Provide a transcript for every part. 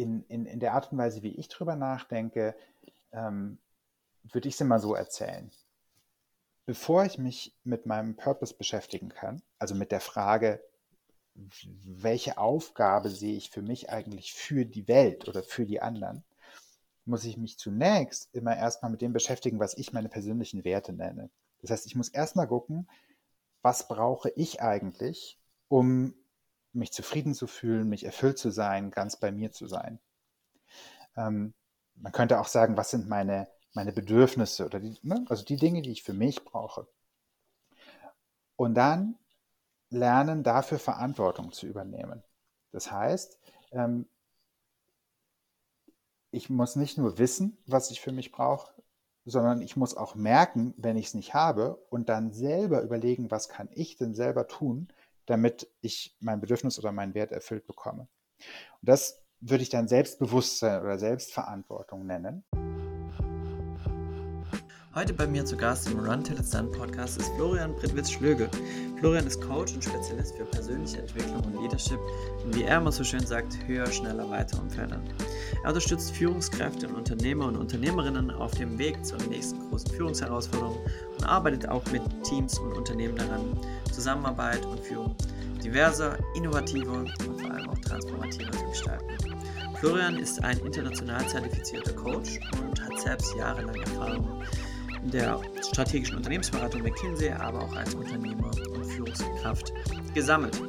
in, in, in der Art und Weise, wie ich drüber nachdenke, ähm, würde ich es immer so erzählen. Bevor ich mich mit meinem Purpose beschäftigen kann, also mit der Frage, welche Aufgabe sehe ich für mich eigentlich für die Welt oder für die anderen, muss ich mich zunächst immer erstmal mit dem beschäftigen, was ich meine persönlichen Werte nenne. Das heißt, ich muss erstmal gucken, was brauche ich eigentlich, um mich zufrieden zu fühlen, mich erfüllt zu sein, ganz bei mir zu sein. Ähm, man könnte auch sagen, was sind meine, meine Bedürfnisse oder die, ne? also die Dinge, die ich für mich brauche. Und dann lernen, dafür Verantwortung zu übernehmen. Das heißt, ähm, ich muss nicht nur wissen, was ich für mich brauche, sondern ich muss auch merken, wenn ich es nicht habe und dann selber überlegen, was kann ich denn selber tun, damit ich mein Bedürfnis oder meinen Wert erfüllt bekomme. Und das würde ich dann Selbstbewusstsein oder Selbstverantwortung nennen. Heute bei mir zu Gast im Run Till It's Done Podcast ist Florian Britwitz-Schlöge. Florian ist Coach und Spezialist für persönliche Entwicklung und Leadership in, wie er immer so schön sagt, höher, schneller, weiter Umfeldern. Er unterstützt Führungskräfte und Unternehmer und Unternehmerinnen auf dem Weg zur nächsten großen Führungsherausforderung und arbeitet auch mit Teams und Unternehmen daran, Zusammenarbeit und Führung diverser, innovativer und vor allem auch transformativer zu gestalten. Florian ist ein international zertifizierter Coach und hat selbst jahrelang Erfahrung der strategischen Unternehmensberatung McKinsey, aber auch als Unternehmer und Führungskraft gesammelt.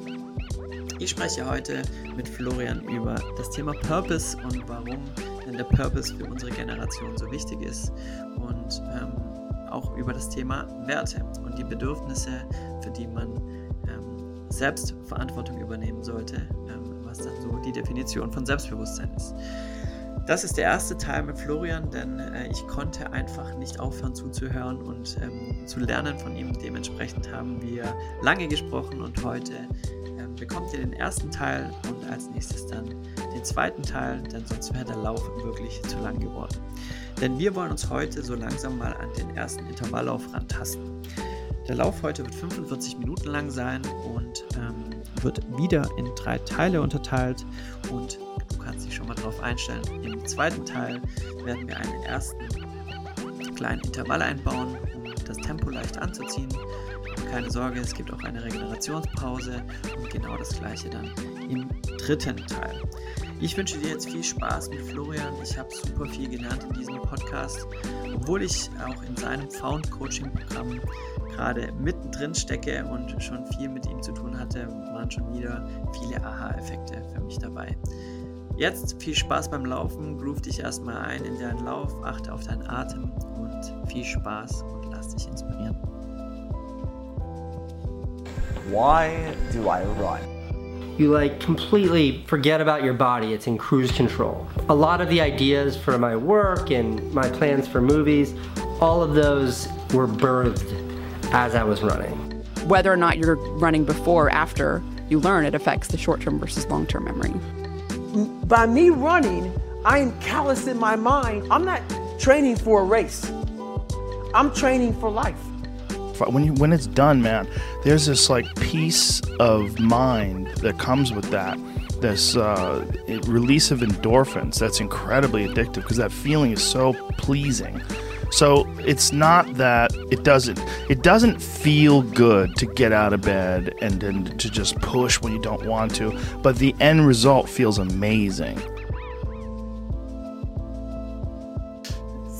Ich spreche heute mit Florian über das Thema Purpose und warum denn der Purpose für unsere Generation so wichtig ist und ähm, auch über das Thema Werte und die Bedürfnisse, für die man ähm, selbst Verantwortung übernehmen sollte, ähm, was dann so die Definition von Selbstbewusstsein ist. Das ist der erste Teil mit Florian, denn äh, ich konnte einfach nicht aufhören zuzuhören und ähm, zu lernen von ihm. Dementsprechend haben wir lange gesprochen und heute äh, bekommt ihr den ersten Teil und als nächstes dann den zweiten Teil, denn sonst wäre der Lauf wirklich zu lang geworden. Denn wir wollen uns heute so langsam mal an den ersten Intervalllauf rantasten. Der Lauf heute wird 45 Minuten lang sein und ähm, wird wieder in drei Teile unterteilt und kannst dich schon mal darauf einstellen. Im zweiten Teil werden wir einen ersten kleinen Intervall einbauen, um das Tempo leicht anzuziehen. keine Sorge, es gibt auch eine Regenerationspause und genau das gleiche dann im dritten Teil. Ich wünsche dir jetzt viel Spaß mit Florian. Ich habe super viel gelernt in diesem Podcast, obwohl ich auch in seinem Found Coaching Programm gerade mittendrin stecke und schon viel mit ihm zu tun hatte, waren schon wieder viele Aha-Effekte für mich dabei. Jetzt viel Spaß beim Laufen, groove dich erstmal ein in deinen Lauf, achte auf deinen Atem und viel Spaß und lass dich inspirieren. Why do I run? You like completely forget about your body, it's in cruise control. A lot of the ideas for my work and my plans for movies, all of those were birthed as I was running. Whether or not you're running before or after you learn, it affects the short term versus long term memory by me running, I am callous in my mind. I'm not training for a race. I'm training for life. When you, when it's done, man, there's this like peace of mind that comes with that. This uh, release of endorphins that's incredibly addictive because that feeling is so pleasing. So it's not that it doesn't it doesn't feel good to get out of bed and, and to just push when you don't want to, but the end result feels amazing.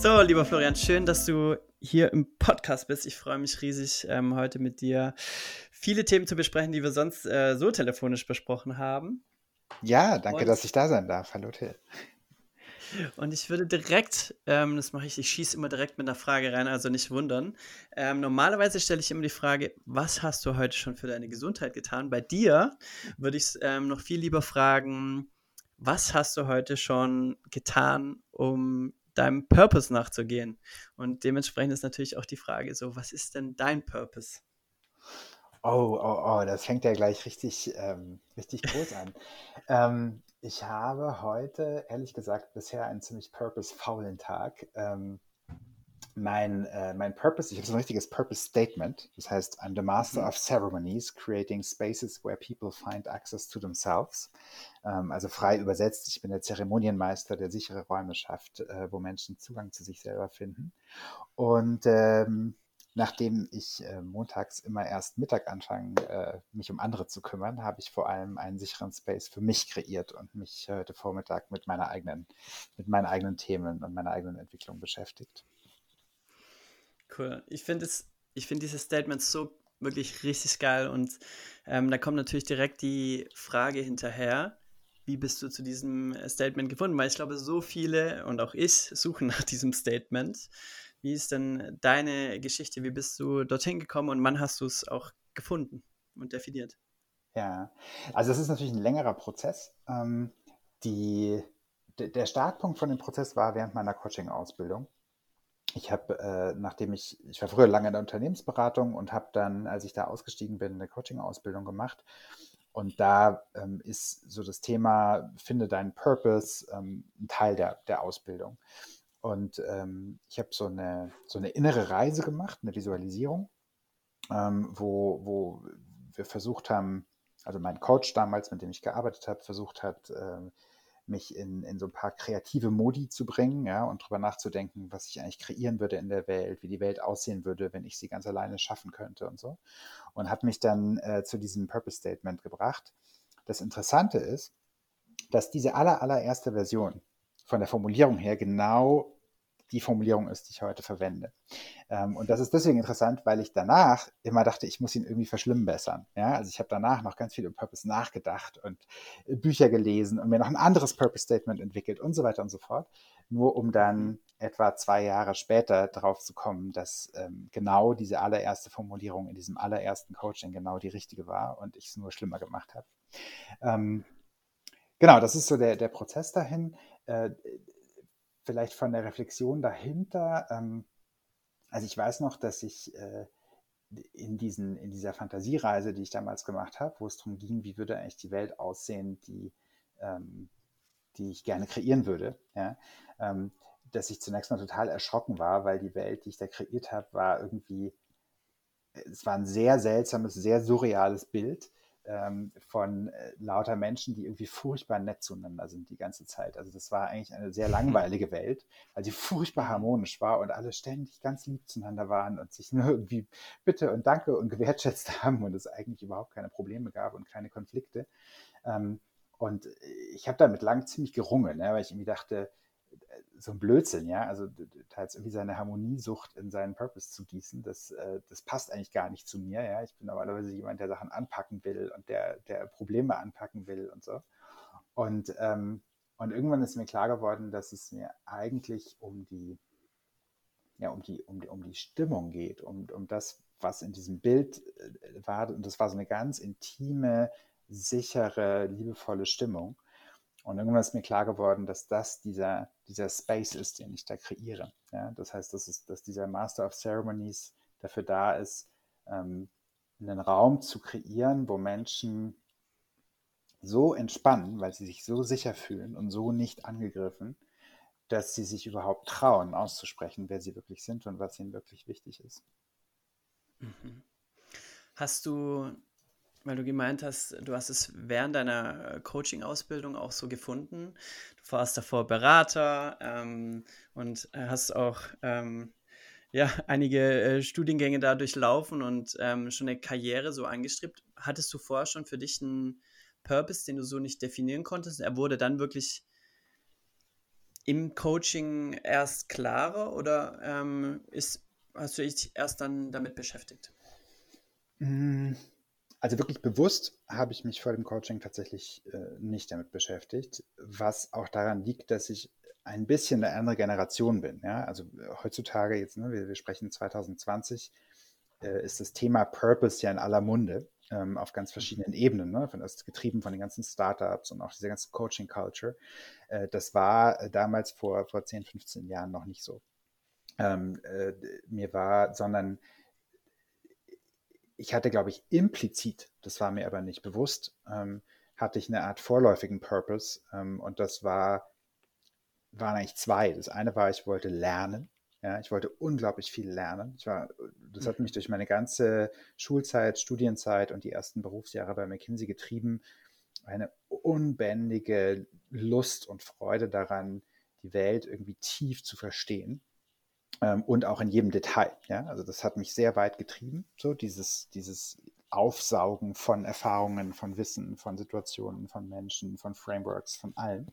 So, lieber Florian, schön, dass du hier im Podcast bist. Ich freue mich riesig, ähm, heute mit dir viele Themen zu besprechen, die wir sonst äh, so telefonisch besprochen haben. Ja, danke, Und dass ich da sein darf. Hallo Till. Und ich würde direkt, ähm, das mache ich, ich schieße immer direkt mit einer Frage rein, also nicht wundern. Ähm, normalerweise stelle ich immer die Frage, was hast du heute schon für deine Gesundheit getan? Bei dir würde ich ähm, noch viel lieber fragen, was hast du heute schon getan, um deinem Purpose nachzugehen? Und dementsprechend ist natürlich auch die Frage so, was ist denn dein Purpose? Oh, oh, oh, das fängt ja gleich richtig, ähm, richtig groß an. ähm, ich habe heute, ehrlich gesagt, bisher einen ziemlich purpose-faulen Tag. Ähm, mein, äh, mein Purpose, ich habe so ein richtiges Purpose Statement. Das heißt, I'm the master mhm. of ceremonies, creating spaces where people find access to themselves. Ähm, also frei übersetzt, ich bin der Zeremonienmeister, der sichere Räume schafft, äh, wo Menschen Zugang zu sich selber finden. Und ähm, nachdem ich äh, montags immer erst Mittag anfange, äh, mich um andere zu kümmern, habe ich vor allem einen sicheren Space für mich kreiert und mich heute Vormittag mit meiner eigenen, mit meinen eigenen Themen und meiner eigenen Entwicklung beschäftigt. Cool. Ich finde es, ich finde dieses Statement so wirklich richtig geil und ähm, da kommt natürlich direkt die Frage hinterher, wie bist du zu diesem Statement gefunden? Weil ich glaube, so viele und auch ich suchen nach diesem Statement. Wie ist denn deine Geschichte? Wie bist du dorthin gekommen und wann hast du es auch gefunden und definiert? Ja, also es ist natürlich ein längerer Prozess. Ähm, die, der Startpunkt von dem Prozess war während meiner Coaching-Ausbildung. Ich habe, äh, nachdem ich, ich war früher lange in der Unternehmensberatung und habe dann, als ich da ausgestiegen bin, eine Coaching-Ausbildung gemacht. Und da ähm, ist so das Thema, finde deinen Purpose, ähm, ein Teil der, der Ausbildung. Und ähm, ich habe so eine, so eine innere Reise gemacht, eine Visualisierung, ähm, wo, wo wir versucht haben, also mein Coach damals, mit dem ich gearbeitet habe, versucht hat, äh, mich in, in so ein paar kreative Modi zu bringen, ja, und darüber nachzudenken, was ich eigentlich kreieren würde in der Welt, wie die Welt aussehen würde, wenn ich sie ganz alleine schaffen könnte und so. Und hat mich dann äh, zu diesem Purpose Statement gebracht. Das Interessante ist, dass diese aller, allererste Version, von der Formulierung her genau die Formulierung ist, die ich heute verwende. Ähm, und das ist deswegen interessant, weil ich danach immer dachte, ich muss ihn irgendwie verschlimmbessern. Ja, also ich habe danach noch ganz viel über Purpose nachgedacht und äh, Bücher gelesen und mir noch ein anderes Purpose Statement entwickelt und so weiter und so fort. Nur um dann etwa zwei Jahre später darauf zu kommen, dass ähm, genau diese allererste Formulierung in diesem allerersten Coaching genau die richtige war und ich es nur schlimmer gemacht habe. Ähm, genau, das ist so der, der Prozess dahin. Äh, vielleicht von der Reflexion dahinter. Ähm, also ich weiß noch, dass ich äh, in, diesen, in dieser Fantasiereise, die ich damals gemacht habe, wo es darum ging, wie würde eigentlich die Welt aussehen, die, ähm, die ich gerne kreieren würde, ja, ähm, dass ich zunächst mal total erschrocken war, weil die Welt, die ich da kreiert habe, war irgendwie, es war ein sehr seltsames, sehr surreales Bild ähm, von äh, lauter Menschen, die irgendwie furchtbar nett zueinander sind die ganze Zeit. Also das war eigentlich eine sehr langweilige Welt, weil sie furchtbar harmonisch war und alle ständig ganz lieb zueinander waren und sich nur irgendwie Bitte und Danke und gewertschätzt haben und es eigentlich überhaupt keine Probleme gab und keine Konflikte. Ähm, und ich habe damit lang ziemlich gerungen, ne, weil ich irgendwie dachte, so ein Blödsinn, ja. Also teils irgendwie seine Harmoniesucht in seinen Purpose zu gießen, das, äh, das passt eigentlich gar nicht zu mir, ja. Ich bin normalerweise jemand, der Sachen anpacken will und der, der Probleme anpacken will und so. Und, ähm, und irgendwann ist mir klar geworden, dass es mir eigentlich um die, ja, um die, um die, um die Stimmung geht, um, um das, was in diesem Bild äh, war. Und das war so eine ganz intime, sichere, liebevolle Stimmung. Und irgendwann ist mir klar geworden, dass das dieser, dieser Space ist, den ich da kreiere. Ja, das heißt, dass, es, dass dieser Master of Ceremonies dafür da ist, ähm, einen Raum zu kreieren, wo Menschen so entspannen, weil sie sich so sicher fühlen und so nicht angegriffen, dass sie sich überhaupt trauen, auszusprechen, wer sie wirklich sind und was ihnen wirklich wichtig ist. Mhm. Hast du weil du gemeint hast, du hast es während deiner äh, Coaching-Ausbildung auch so gefunden. Du warst davor Berater ähm, und hast auch ähm, ja, einige äh, Studiengänge da durchlaufen und ähm, schon eine Karriere so angestrebt. Hattest du vorher schon für dich einen Purpose, den du so nicht definieren konntest? Er wurde dann wirklich im Coaching erst klarer oder ähm, ist, hast du dich erst dann damit beschäftigt? Mm. Also wirklich bewusst habe ich mich vor dem Coaching tatsächlich äh, nicht damit beschäftigt, was auch daran liegt, dass ich ein bisschen eine andere Generation bin. Ja? Also heutzutage jetzt, ne, wir, wir sprechen 2020, äh, ist das Thema Purpose ja in aller Munde ähm, auf ganz verschiedenen Ebenen. Ne? Von, das getrieben von den ganzen Startups und auch dieser ganzen Coaching-Culture. Äh, das war damals vor, vor 10, 15 Jahren noch nicht so. Ähm, äh, mir war, sondern ich hatte, glaube ich, implizit, das war mir aber nicht bewusst, ähm, hatte ich eine Art vorläufigen Purpose. Ähm, und das war, waren eigentlich zwei. Das eine war, ich wollte lernen. Ja, ich wollte unglaublich viel lernen. Ich war, das hat mich durch meine ganze Schulzeit, Studienzeit und die ersten Berufsjahre bei McKinsey getrieben. Eine unbändige Lust und Freude daran, die Welt irgendwie tief zu verstehen ähm, und auch in jedem Detail. Ja? Also das hat mich sehr weit getrieben, so dieses, dieses Aufsaugen von Erfahrungen, von Wissen, von Situationen, von Menschen, von Frameworks, von allem.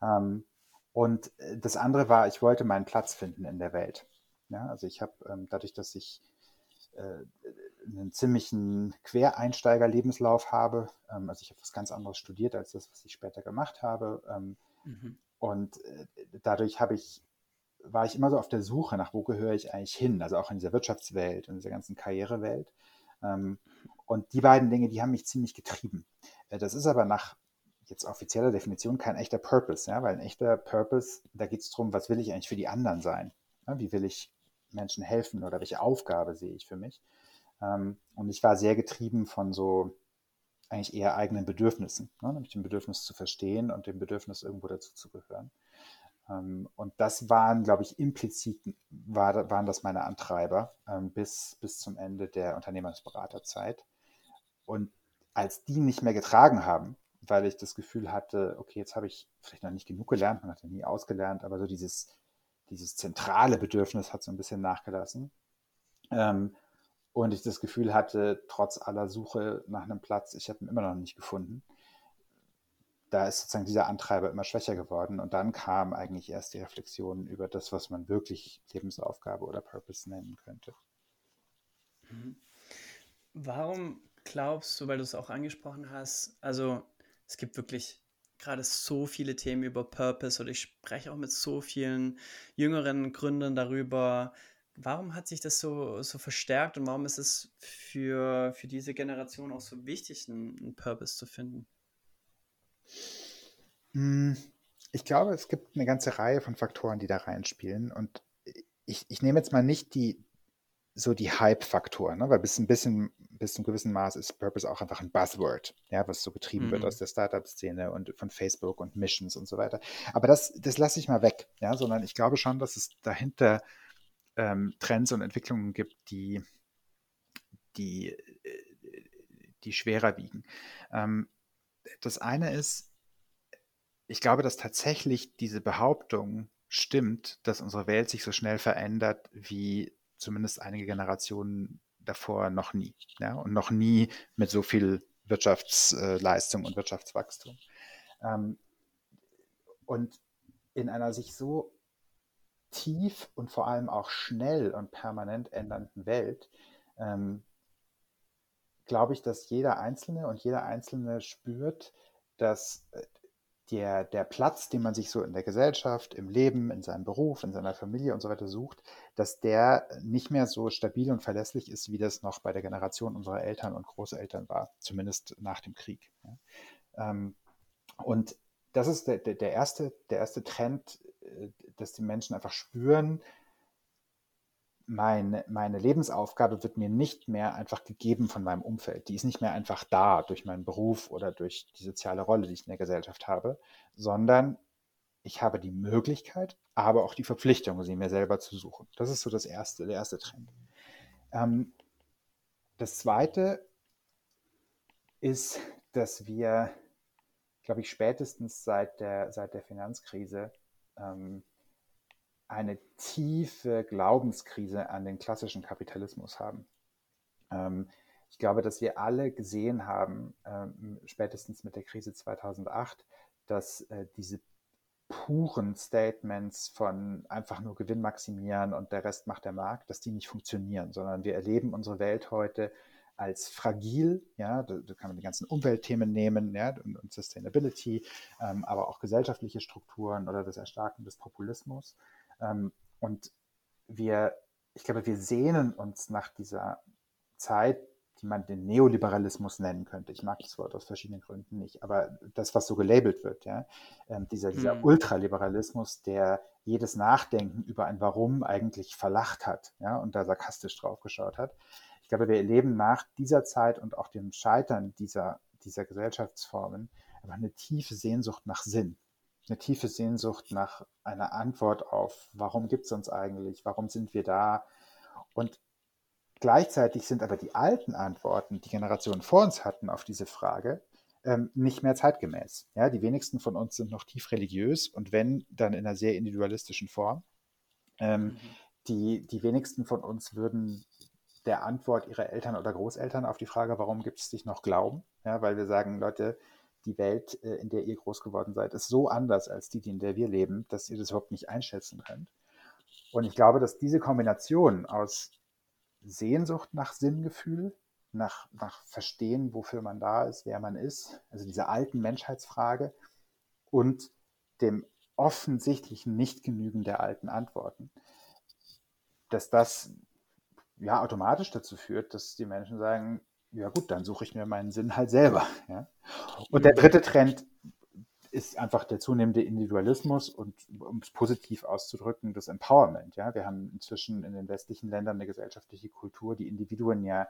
Ähm, und äh, das andere war, ich wollte meinen Platz finden in der Welt. Ja, also ich habe ähm, dadurch, dass ich äh, einen ziemlichen Quereinsteiger-Lebenslauf habe, ähm, also ich habe was ganz anderes studiert als das, was ich später gemacht habe. Ähm, mhm. Und äh, dadurch habe ich war ich immer so auf der Suche nach, wo gehöre ich eigentlich hin, also auch in dieser Wirtschaftswelt, in dieser ganzen Karrierewelt. Ähm, und die beiden Dinge, die haben mich ziemlich getrieben. Äh, das ist aber nach jetzt offizieller Definition kein echter Purpose, ja, weil ein echter Purpose, da geht es darum, was will ich eigentlich für die anderen sein? Wie will ich Menschen helfen oder welche Aufgabe sehe ich für mich? Ähm, und ich war sehr getrieben von so eigentlich eher eigenen Bedürfnissen, ne, nämlich dem Bedürfnis zu verstehen und dem Bedürfnis irgendwo dazu zu gehören. Ähm, und das waren, glaube ich, implizit war, waren das meine Antreiber ähm, bis, bis zum Ende der Unternehmensberaterzeit. Und als die nicht mehr getragen haben, weil ich das Gefühl hatte, okay, jetzt habe ich vielleicht noch nicht genug gelernt, man hat ja nie ausgelernt, aber so dieses, dieses zentrale Bedürfnis hat so ein bisschen nachgelassen. Ähm, und ich das Gefühl hatte, trotz aller Suche nach einem Platz, ich habe ihn immer noch nicht gefunden. Da ist sozusagen dieser Antreiber immer schwächer geworden. Und dann kam eigentlich erst die Reflexion über das, was man wirklich Lebensaufgabe oder Purpose nennen könnte. Mhm. Warum glaubst du, weil du es auch angesprochen hast, also es gibt wirklich gerade so viele Themen über Purpose oder ich spreche auch mit so vielen jüngeren Gründern darüber. Warum hat sich das so, so verstärkt und warum ist es für, für diese Generation auch so wichtig, einen, einen Purpose zu finden? Hm, ich glaube, es gibt eine ganze Reihe von Faktoren, die da reinspielen. Und ich, ich nehme jetzt mal nicht die, so die Hype-Faktoren, ne? weil bis ein bisschen, bis zum gewissen Maß ist Purpose auch einfach ein Buzzword, ja, was so getrieben mhm. wird aus der Startup-Szene und von Facebook und Missions und so weiter. Aber das, das lasse ich mal weg, ja, sondern ich glaube schon, dass es dahinter ähm, Trends und Entwicklungen gibt, die, die, äh, die schwerer wiegen. Ähm, das eine ist, ich glaube, dass tatsächlich diese Behauptung stimmt, dass unsere Welt sich so schnell verändert wie zumindest einige Generationen davor noch nie. Ja? Und noch nie mit so viel Wirtschaftsleistung und Wirtschaftswachstum. Ähm, und in einer sich so tief und vor allem auch schnell und permanent ändernden Welt, ähm, glaube ich, dass jeder Einzelne und jeder Einzelne spürt, dass äh, der, der Platz, den man sich so in der Gesellschaft, im Leben, in seinem Beruf, in seiner Familie und so weiter sucht, dass der nicht mehr so stabil und verlässlich ist, wie das noch bei der Generation unserer Eltern und Großeltern war, zumindest nach dem Krieg. Ähm, und das ist der, der, erste, der erste Trend, äh, dass die Menschen einfach spüren, meine, meine Lebensaufgabe wird mir nicht mehr einfach gegeben von meinem Umfeld. Die ist nicht mehr einfach da durch meinen Beruf oder durch die soziale Rolle, die ich in der Gesellschaft habe, sondern ich habe die Möglichkeit, aber auch die Verpflichtung, sie mir selber zu suchen. Das ist so das erste, der erste Trend. Ähm, das zweite ist, dass wir, glaube ich, spätestens seit der, seit der Finanzkrise ähm, eine tiefe Glaubenskrise an den klassischen Kapitalismus haben. Ähm, ich glaube, dass wir alle gesehen haben, ähm, spätestens mit der Krise 2008, dass äh, diese puren Statements von einfach nur Gewinn maximieren und der Rest macht der Markt, dass die nicht funktionieren, sondern wir erleben unsere Welt heute als fragil, ja, da, da kann man die ganzen Umweltthemen nehmen, ja, und, und Sustainability, ähm, aber auch gesellschaftliche Strukturen oder das Erstarken des Populismus. Ähm, und wir, ich glaube, wir sehnen uns nach dieser Zeit, die man den Neoliberalismus nennen könnte. Ich mag das Wort aus verschiedenen Gründen nicht, aber das, was so gelabelt wird, ja, ähm, dieser, dieser hm. Ultraliberalismus, der jedes Nachdenken über ein Warum eigentlich verlacht hat, ja, und da sarkastisch drauf geschaut hat. Ich glaube, wir erleben nach dieser Zeit und auch dem Scheitern dieser, dieser Gesellschaftsformen einfach eine tiefe Sehnsucht nach Sinn. Eine tiefe Sehnsucht nach einer Antwort auf, warum gibt es uns eigentlich, warum sind wir da? Und gleichzeitig sind aber die alten Antworten, die Generationen vor uns hatten auf diese Frage, ähm, nicht mehr zeitgemäß. Ja, die wenigsten von uns sind noch tief religiös und wenn, dann in einer sehr individualistischen Form. Ähm, mhm. die, die wenigsten von uns würden der Antwort ihrer Eltern oder Großeltern auf die Frage, warum gibt es dich noch glauben? Ja, weil wir sagen, Leute, die Welt, äh, in der ihr groß geworden seid, ist so anders als die, in der wir leben, dass ihr das überhaupt nicht einschätzen könnt. Und ich glaube, dass diese Kombination aus Sehnsucht nach Sinngefühl, nach, nach Verstehen, wofür man da ist, wer man ist, also dieser alten Menschheitsfrage und dem offensichtlichen Nichtgenügen der alten Antworten, dass das ja automatisch dazu führt, dass die Menschen sagen, ja gut, dann suche ich mir meinen Sinn halt selber. Ja? Und der dritte Trend ist einfach der zunehmende Individualismus und, um es positiv auszudrücken, das Empowerment. Ja? Wir haben inzwischen in den westlichen Ländern eine gesellschaftliche Kultur, die Individuen ja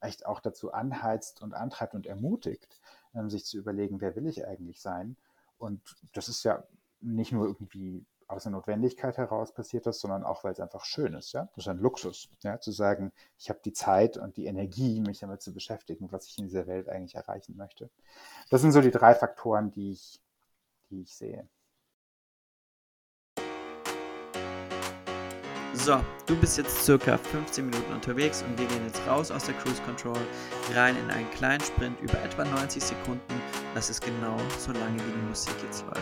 echt auch dazu anheizt und antreibt und ermutigt, ähm, sich zu überlegen, wer will ich eigentlich sein. Und das ist ja nicht nur irgendwie aus der Notwendigkeit heraus passiert das, sondern auch, weil es einfach schön ist. Ja? Das ist ein Luxus, ja? zu sagen, ich habe die Zeit und die Energie, mich damit zu beschäftigen, was ich in dieser Welt eigentlich erreichen möchte. Das sind so die drei Faktoren, die ich, die ich sehe. So, du bist jetzt circa 15 Minuten unterwegs und wir gehen jetzt raus aus der Cruise Control, rein in einen kleinen Sprint über etwa 90 Sekunden. Das ist genau so lange, wie die Musik jetzt läuft.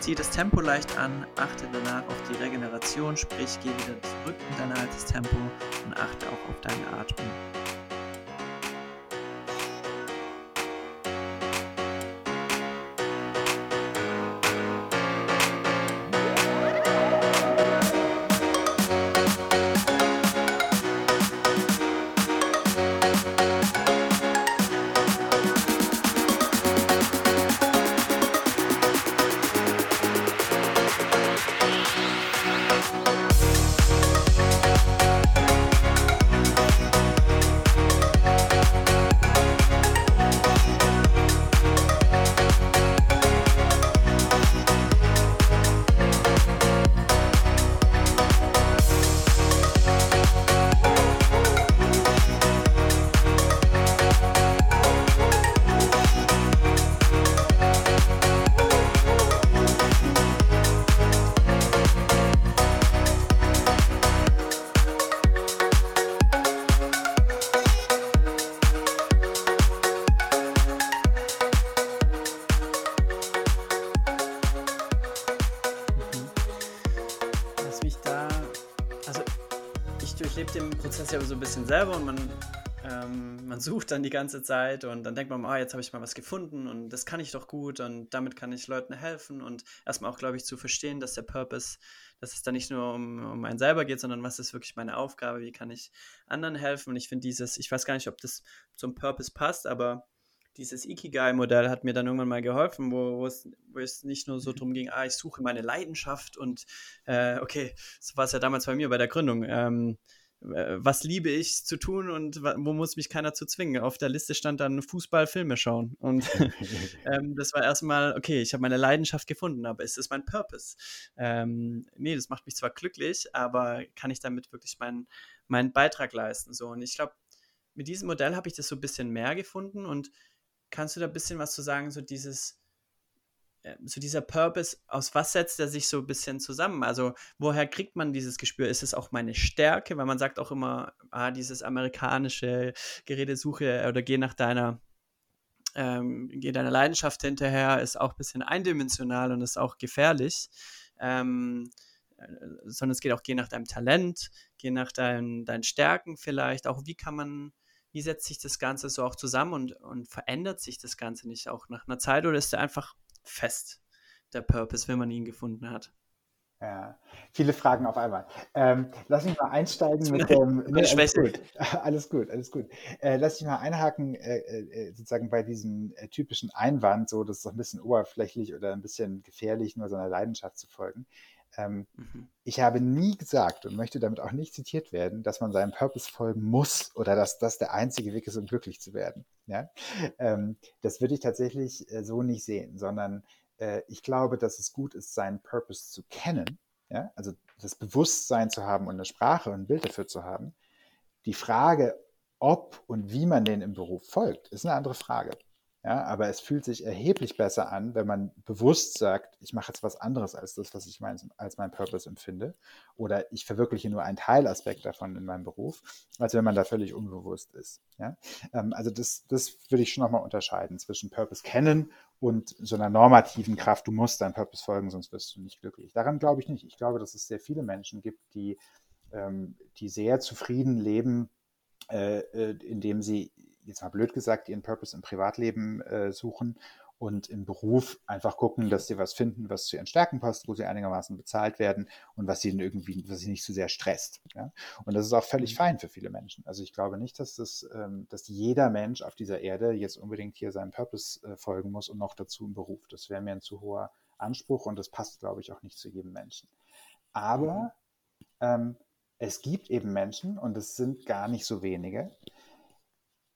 Zieh das Tempo leicht an, achte danach auf die Regeneration, sprich geh wieder zurück in dein altes Tempo und achte auch auf deine Atmung. Ja so ein bisschen selber und man, ähm, man sucht dann die ganze Zeit und dann denkt man, oh, jetzt habe ich mal was gefunden und das kann ich doch gut und damit kann ich Leuten helfen und erstmal auch, glaube ich, zu verstehen, dass der Purpose, dass es da nicht nur um, um einen selber geht, sondern was ist wirklich meine Aufgabe, wie kann ich anderen helfen und ich finde dieses, ich weiß gar nicht, ob das zum Purpose passt, aber dieses Ikigai-Modell hat mir dann irgendwann mal geholfen, wo, wo, es, wo es nicht nur so mhm. darum ging, ah, ich suche meine Leidenschaft und äh, okay, so war es ja damals bei mir bei der Gründung. Ähm, äh, was liebe ich zu tun und wo muss mich keiner zu zwingen. Auf der Liste stand dann Fußball, Filme schauen. Und ähm, das war erstmal, okay, ich habe meine Leidenschaft gefunden, aber ist das mein Purpose? Ähm, nee, das macht mich zwar glücklich, aber kann ich damit wirklich meinen, meinen Beitrag leisten? So, und ich glaube, mit diesem Modell habe ich das so ein bisschen mehr gefunden und kannst du da ein bisschen was zu sagen, so dieses, äh, so dieser Purpose, aus was setzt er sich so ein bisschen zusammen? Also, woher kriegt man dieses Gespür? Ist es auch meine Stärke? Weil man sagt auch immer, ah, dieses amerikanische Gerätesuche oder geh nach deiner, ähm, geh deiner Leidenschaft hinterher, ist auch ein bisschen eindimensional und ist auch gefährlich. Ähm, äh, sondern es geht auch, geh nach deinem Talent, geh nach deinen, deinen Stärken vielleicht. Auch wie kann man, wie setzt sich das Ganze so auch zusammen und, und verändert sich das Ganze nicht auch nach einer Zeit oder ist er einfach fest, der Purpose, wenn man ihn gefunden hat. Ja, viele Fragen auf einmal. Ähm, lass mich mal einsteigen mit dem. Nee, alles, gut. alles gut, alles gut. Äh, lass mich mal einhaken, äh, äh, sozusagen bei diesem äh, typischen Einwand, so das ist so ein bisschen oberflächlich oder ein bisschen gefährlich, nur seiner Leidenschaft zu folgen. Ähm, mhm. Ich habe nie gesagt und möchte damit auch nicht zitiert werden, dass man seinem Purpose folgen muss oder dass das der einzige Weg ist, um glücklich zu werden. Ja? Ähm, das würde ich tatsächlich äh, so nicht sehen, sondern äh, ich glaube, dass es gut ist, seinen Purpose zu kennen, ja? also das Bewusstsein zu haben und eine Sprache und ein Bild dafür zu haben. Die Frage, ob und wie man den im Beruf folgt, ist eine andere Frage. Ja, aber es fühlt sich erheblich besser an, wenn man bewusst sagt, ich mache jetzt was anderes als das, was ich mein, als mein Purpose empfinde. Oder ich verwirkliche nur einen Teilaspekt davon in meinem Beruf, als wenn man da völlig unbewusst ist. Ja? Ähm, also das, das würde ich schon nochmal unterscheiden zwischen Purpose kennen und so einer normativen Kraft, du musst deinem Purpose folgen, sonst wirst du nicht glücklich. Daran glaube ich nicht. Ich glaube, dass es sehr viele Menschen gibt, die, ähm, die sehr zufrieden leben, äh, äh indem sie jetzt mal blöd gesagt, ihren Purpose im Privatleben äh, suchen und im Beruf einfach gucken, dass sie was finden, was zu ihren Stärken passt, wo sie einigermaßen bezahlt werden und was sie irgendwie, was sie nicht zu so sehr stresst. Ja? Und das ist auch völlig mhm. fein für viele Menschen. Also ich glaube nicht, dass das, ähm, dass jeder Mensch auf dieser Erde jetzt unbedingt hier seinem Purpose äh, folgen muss und noch dazu im Beruf. Das wäre mir ein zu hoher Anspruch und das passt, glaube ich, auch nicht zu jedem Menschen. Aber mhm. ähm, es gibt eben Menschen, und es sind gar nicht so wenige,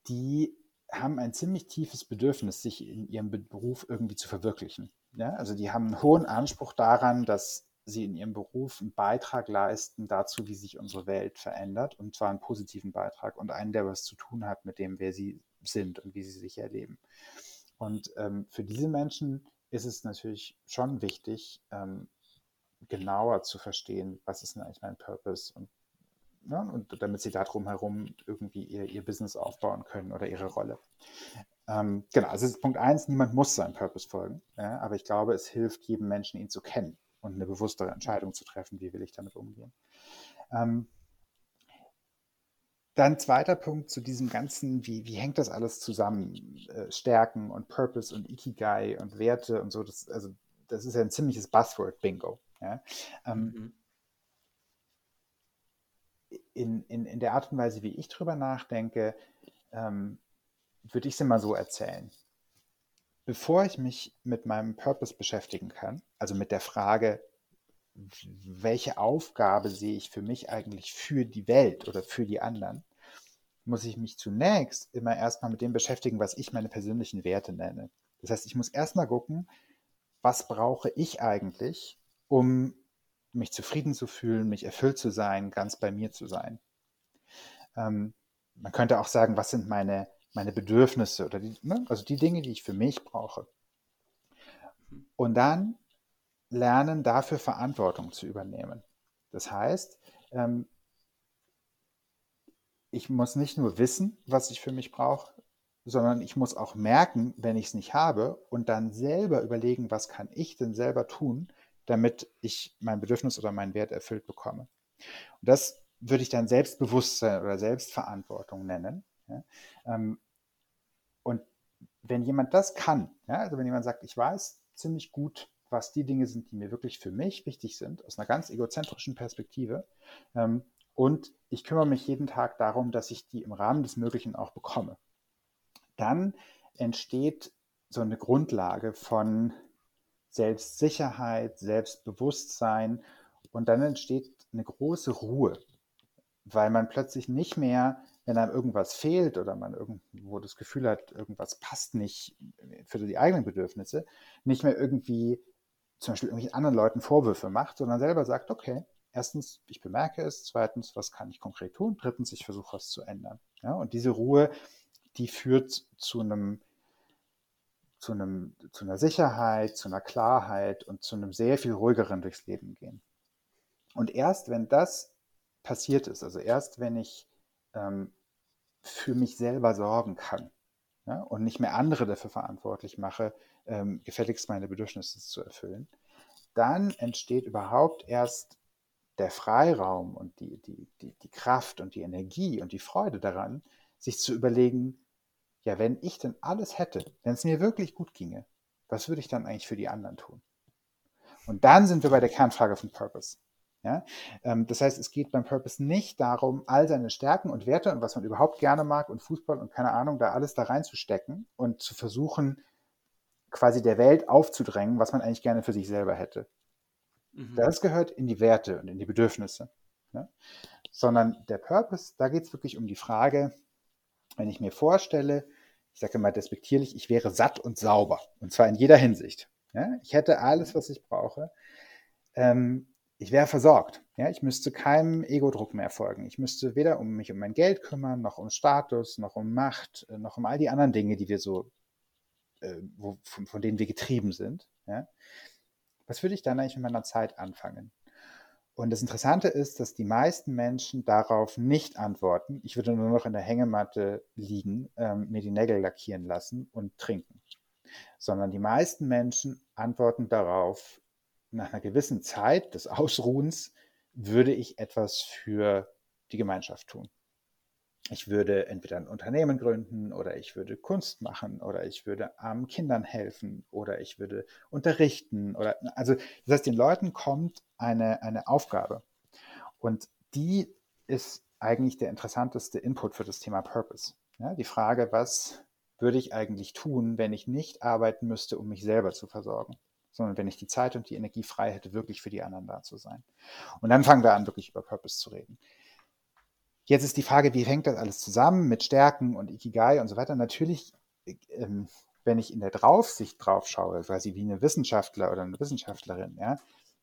die haben ein ziemlich tiefes Bedürfnis, sich in ihrem Beruf irgendwie zu verwirklichen. Ja? Also die haben einen hohen Anspruch daran, dass sie in ihrem Beruf einen Beitrag leisten dazu, wie sich unsere Welt verändert, und zwar einen positiven Beitrag und einen, der was zu tun hat mit dem, wer sie sind und wie sie sich erleben. Und ähm, für diese Menschen ist es natürlich schon wichtig, ähm, genauer zu verstehen, was ist denn eigentlich mein Purpose und ne? und damit sie darum herum irgendwie ihr, ihr Business aufbauen können oder ihre Rolle. Ähm, genau, also Punkt eins, niemand muss seinem Purpose folgen, ja? aber ich glaube, es hilft jedem Menschen, ihn zu kennen und eine bewusstere Entscheidung zu treffen, wie will ich damit umgehen. Ähm, dann zweiter Punkt zu diesem ganzen, wie, wie hängt das alles zusammen? Äh, Stärken und Purpose und Ikigai und Werte und so, das, also, das ist ja ein ziemliches Buzzword-Bingo. Ja? Ähm, mhm in, in, in der Art und Weise, wie ich drüber nachdenke, ähm, würde ich es immer so erzählen. Bevor ich mich mit meinem Purpose beschäftigen kann, also mit der Frage, welche Aufgabe sehe ich für mich eigentlich für die Welt oder für die anderen, muss ich mich zunächst immer erstmal mit dem beschäftigen, was ich meine persönlichen Werte nenne. Das heißt, ich muss erstmal gucken, was brauche ich eigentlich, um mich zufrieden zu fühlen, mich erfüllt zu sein, ganz bei mir zu sein. Ähm, man könnte auch sagen, was sind meine, meine Bedürfnisse oder die, ne? also die Dinge, die ich für mich brauche. Und dann lernen, dafür Verantwortung zu übernehmen. Das heißt, ähm, ich muss nicht nur wissen, was ich für mich brauche, sondern ich muss auch merken, wenn ich es nicht habe und dann selber überlegen, was kann ich denn selber tun, damit ich mein Bedürfnis oder meinen Wert erfüllt bekomme. Und das würde ich dann Selbstbewusstsein oder Selbstverantwortung nennen. Ja? Ähm, und wenn jemand das kann, ja, also wenn jemand sagt, ich weiß ziemlich gut, was die Dinge sind, die mir wirklich für mich wichtig sind, aus einer ganz egozentrischen Perspektive, ähm, und ich kümmere mich jeden Tag darum, dass ich die im Rahmen des Möglichen auch bekomme, dann entsteht so eine Grundlage von Selbstsicherheit, Selbstbewusstsein und dann entsteht eine große Ruhe, weil man plötzlich nicht mehr, wenn einem irgendwas fehlt oder man irgendwo das Gefühl hat, irgendwas passt nicht für die eigenen Bedürfnisse, nicht mehr irgendwie zum Beispiel irgendwelchen anderen Leuten Vorwürfe macht, sondern selber sagt, okay, erstens, ich bemerke es, zweitens, was kann ich konkret tun, drittens, ich versuche was zu ändern. Ja, und diese Ruhe, die führt zu einem zu, einem, zu einer Sicherheit, zu einer Klarheit und zu einem sehr viel ruhigeren durchs Leben gehen. Und erst wenn das passiert ist, also erst wenn ich ähm, für mich selber sorgen kann ja, und nicht mehr andere dafür verantwortlich mache, ähm, gefälligst meine Bedürfnisse zu erfüllen, dann entsteht überhaupt erst der Freiraum und die, die, die, die Kraft und die Energie und die Freude daran, sich zu überlegen, ja, wenn ich denn alles hätte, wenn es mir wirklich gut ginge, was würde ich dann eigentlich für die anderen tun? Und dann sind wir bei der Kernfrage von Purpose. Ja? Ähm, das heißt, es geht beim Purpose nicht darum, all seine Stärken und Werte und was man überhaupt gerne mag und Fußball und keine Ahnung, da alles da reinzustecken und zu versuchen, quasi der Welt aufzudrängen, was man eigentlich gerne für sich selber hätte. Mhm. Das gehört in die Werte und in die Bedürfnisse. Ja? Sondern der Purpose, da geht es wirklich um die Frage, wenn ich mir vorstelle, ich sage mal despektierlich, ich wäre satt und sauber. Und zwar in jeder Hinsicht. Ja? Ich hätte alles, was ich brauche. Ähm, ich wäre versorgt. Ja? Ich müsste keinem Ego-Druck mehr folgen. Ich müsste weder um mich um mein Geld kümmern, noch um Status, noch um Macht, äh, noch um all die anderen Dinge, die wir so, äh, wo, von, von, denen wir getrieben sind. Ja? Was würde ich dann eigentlich mit meiner Zeit anfangen? Und das Interessante ist, dass die meisten Menschen darauf nicht antworten. Ich würde nur noch in der Hängematte liegen, ähm, mir die Nägel lackieren lassen und trinken. Sondern die meisten Menschen antworten darauf, nach einer gewissen Zeit des Ausruhens würde ich etwas für die Gemeinschaft tun ich würde entweder ein Unternehmen gründen oder ich würde Kunst machen oder ich würde armen Kindern helfen oder ich würde unterrichten oder also das heißt, den Leuten kommt eine, eine Aufgabe und die ist eigentlich der interessanteste Input für das Thema Purpose. Ja, die Frage, was würde ich eigentlich tun, wenn ich nicht arbeiten müsste, um mich selber zu versorgen, sondern wenn ich die Zeit und die Energie frei hätte, wirklich für die anderen da zu sein. Und dann fangen wir an, wirklich über Purpose zu reden. Jetzt ist die Frage, wie hängt das alles zusammen mit Stärken und Ikigai und so weiter? Natürlich, ähm, wenn ich in der Draufsicht drauf schaue, quasi wie eine Wissenschaftler oder eine Wissenschaftlerin, ja,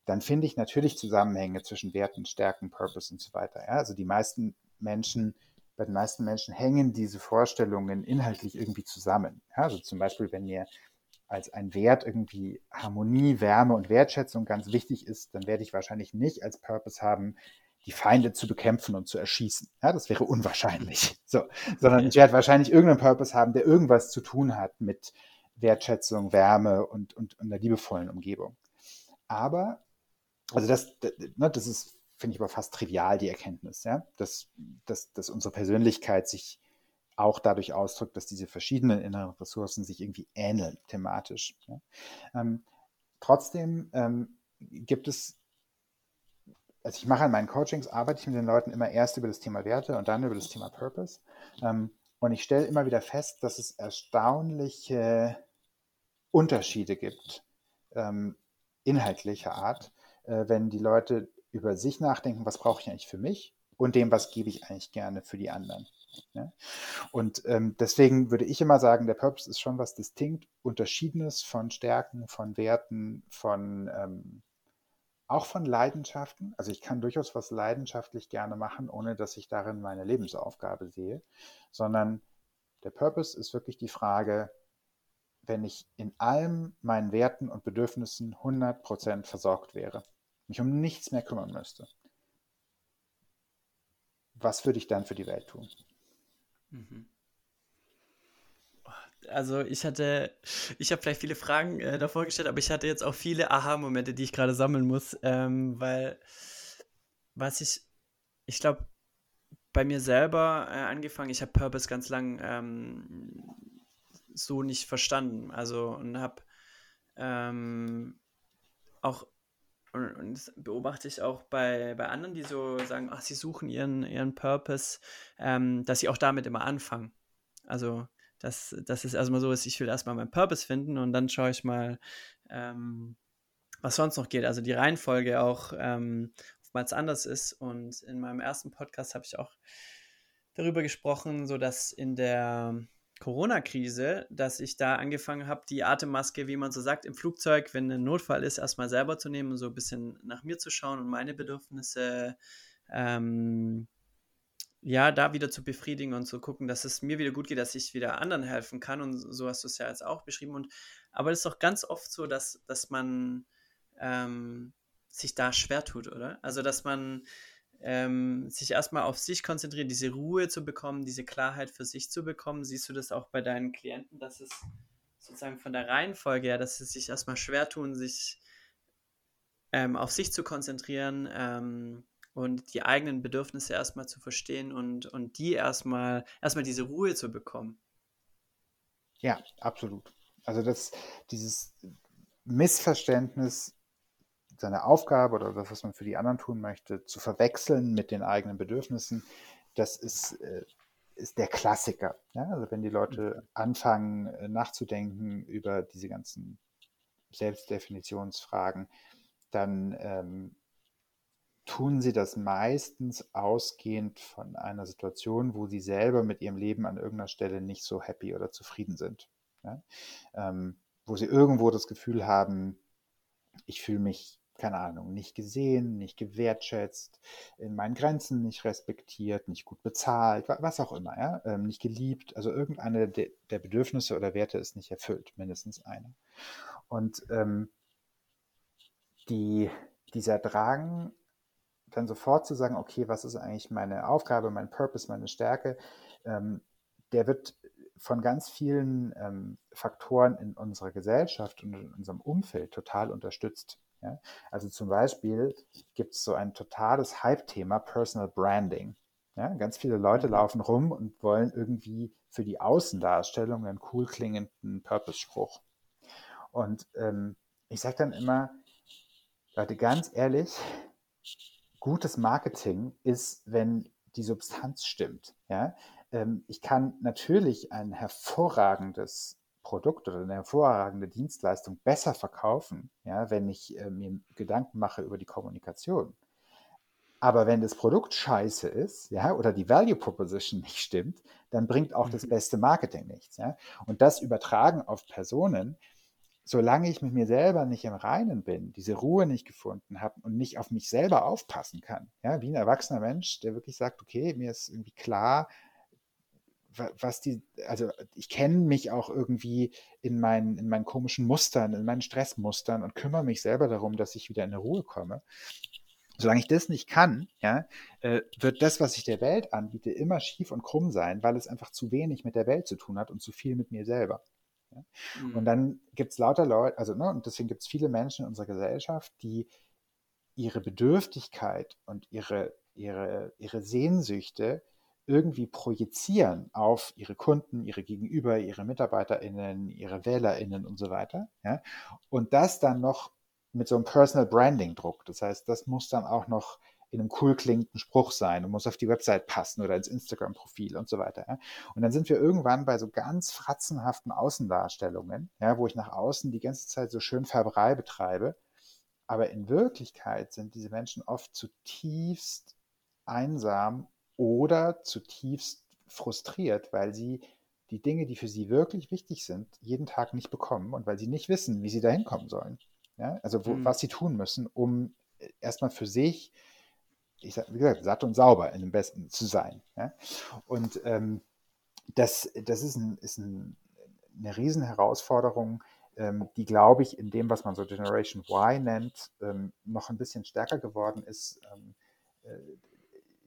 dann finde ich natürlich Zusammenhänge zwischen Werten, Stärken, Purpose und so weiter. Ja? Also die meisten Menschen, bei den meisten Menschen hängen diese Vorstellungen inhaltlich irgendwie zusammen. Ja? Also zum Beispiel, wenn mir als ein Wert irgendwie Harmonie, Wärme und Wertschätzung ganz wichtig ist, dann werde ich wahrscheinlich nicht als Purpose haben, die Feinde zu bekämpfen und zu erschießen. Ja, das wäre unwahrscheinlich. So, sondern ich werde wahrscheinlich irgendeinen Purpose haben, der irgendwas zu tun hat mit Wertschätzung, Wärme und, und, und einer liebevollen Umgebung. Aber, also das, das, ne, das ist, finde ich aber fast trivial, die Erkenntnis, ja, dass, dass, dass unsere Persönlichkeit sich auch dadurch ausdrückt, dass diese verschiedenen inneren Ressourcen sich irgendwie ähneln, thematisch. Ja. Ähm, trotzdem ähm, gibt es also ich mache an meinen Coachings, arbeite ich mit den Leuten immer erst über das Thema Werte und dann über das Thema Purpose. Ähm, und ich stelle immer wieder fest, dass es erstaunliche Unterschiede gibt, ähm, inhaltlicher Art, äh, wenn die Leute über sich nachdenken, was brauche ich eigentlich für mich und dem, was gebe ich eigentlich gerne für die anderen. Ja? Und ähm, deswegen würde ich immer sagen, der Purpose ist schon was distinkt Unterschiedenes von Stärken, von Werten, von auch von Leidenschaften. Also ich kann durchaus was leidenschaftlich gerne machen, ohne dass ich darin meine Lebensaufgabe sehe, sondern der Purpose ist wirklich die Frage, wenn ich in allem meinen Werten und Bedürfnissen 100% versorgt wäre, mich um nichts mehr kümmern müsste, was würde ich dann für die Welt tun? Mhm also ich hatte, ich habe vielleicht viele Fragen äh, davor gestellt, aber ich hatte jetzt auch viele Aha-Momente, die ich gerade sammeln muss, ähm, weil was ich, ich glaube, bei mir selber äh, angefangen, ich habe Purpose ganz lang ähm, so nicht verstanden, also und habe ähm, auch und, und, das beobachte ich auch bei, bei anderen, die so sagen, ach, sie suchen ihren, ihren Purpose, ähm, dass sie auch damit immer anfangen. Also dass, dass es erstmal so ist, ich will erstmal meinen Purpose finden und dann schaue ich mal, ähm, was sonst noch geht. Also die Reihenfolge auch ähm, oftmals anders ist. Und in meinem ersten Podcast habe ich auch darüber gesprochen, so dass in der Corona-Krise, dass ich da angefangen habe, die Atemmaske, wie man so sagt, im Flugzeug, wenn ein Notfall ist, erstmal selber zu nehmen und so ein bisschen nach mir zu schauen und meine Bedürfnisse ähm, ja, da wieder zu befriedigen und zu gucken, dass es mir wieder gut geht, dass ich wieder anderen helfen kann. Und so hast du es ja jetzt auch beschrieben. Und aber es ist doch ganz oft so, dass, dass man ähm, sich da schwer tut, oder? Also dass man ähm, sich erstmal auf sich konzentriert, diese Ruhe zu bekommen, diese Klarheit für sich zu bekommen. Siehst du das auch bei deinen Klienten, dass es sozusagen von der Reihenfolge her, dass sie sich erstmal schwer tun, sich ähm, auf sich zu konzentrieren, ähm, und die eigenen Bedürfnisse erstmal zu verstehen und, und die erstmal, erstmal diese Ruhe zu bekommen. Ja, absolut. Also das, dieses Missverständnis seiner Aufgabe oder das, was man für die anderen tun möchte, zu verwechseln mit den eigenen Bedürfnissen, das ist, äh, ist der Klassiker. Ja? Also wenn die Leute mhm. anfangen äh, nachzudenken über diese ganzen Selbstdefinitionsfragen, dann ähm, tun sie das meistens ausgehend von einer Situation, wo sie selber mit ihrem Leben an irgendeiner Stelle nicht so happy oder zufrieden sind. Ja? Ähm, wo sie irgendwo das Gefühl haben, ich fühle mich, keine Ahnung, nicht gesehen, nicht gewertschätzt, in meinen Grenzen nicht respektiert, nicht gut bezahlt, was auch immer, ja? Ähm, nicht geliebt. Also irgendeine der, der Bedürfnisse oder Werte ist nicht erfüllt, mindestens eine. Und ähm, die, dieser Drang, dann sofort zu sagen, okay, was ist eigentlich meine Aufgabe, mein Purpose, meine Stärke, ähm, der wird von ganz vielen ähm, Faktoren in unserer Gesellschaft und in unserem Umfeld total unterstützt. Ja? Also zum Beispiel gibt es so ein totales Hype-Thema Personal Branding. Ja? Ganz viele Leute mhm. laufen rum und wollen irgendwie für die Außendarstellung einen cool klingenden Purpose-Spruch. Und ähm, ich sage dann immer, Leute, ganz ehrlich, gutes Marketing ist, wenn die Substanz stimmt. Ja? Ähm, ich kann natürlich ein hervorragendes Produkt oder eine hervorragende Dienstleistung besser verkaufen, ja, wenn ich äh, mir Gedanken mache über die Kommunikation. Aber wenn das Produkt scheiße ist, ja, oder die Value Proposition nicht stimmt, dann bringt auch das mhm. beste Marketing nichts, ja. Und das übertragen auf Personen, solange ich mit mir selber nicht im Reinen bin, diese Ruhe nicht gefunden habe und nicht auf mich selber aufpassen kann, ja, wie ein erwachsener Mensch, der wirklich sagt, okay, mir ist irgendwie klar, was die, also ich kenne mich auch irgendwie in meinen, in meinen komischen Mustern, in meinen Stressmustern und kümmere mich selber darum, dass ich wieder in eine Ruhe komme. Solange ich das nicht kann, ja, äh, wird das, was ich der Welt anbiete, immer schief und krumm sein, weil es einfach zu wenig mit der Welt zu tun hat und zu viel mit mir selber. Ja? Mhm. Und dann gibt es lauter Leute, also ne, und deswegen gibt es viele Menschen in unserer Gesellschaft, die ihre Bedürftigkeit und ihre, ihre, ihre Sehnsüchte irgendwie projizieren auf ihre Kunden, ihre Gegenüber, ihre MitarbeiterInnen, ihre WählerInnen und so weiter. Ja? Und das dann noch mit so einem Personal Branding Druck. Das heißt, das muss dann auch noch in einem cool klingenden Spruch sein und muss auf die Website passen oder ins Instagram-Profil und so weiter. Ja? Und dann sind wir irgendwann bei so ganz fratzenhaften Außendarstellungen, ja, wo ich nach außen die ganze Zeit so schön Färberei betreibe. Aber in Wirklichkeit sind diese Menschen oft zutiefst einsam oder zutiefst frustriert, weil sie die Dinge, die für sie wirklich wichtig sind, jeden Tag nicht bekommen und weil sie nicht wissen, wie sie da hinkommen sollen. Ja? Also wo, mhm. was sie tun müssen, um äh, erstmal für sich, ich wie gesagt, satt und sauber in dem Besten zu sein. Ja? Und ähm, das, das ist, ein, ist ein, eine Riesenherausforderung, ähm, die, glaube ich, in dem, was man so Generation Y nennt, ähm, noch ein bisschen stärker geworden ist. Ähm, äh,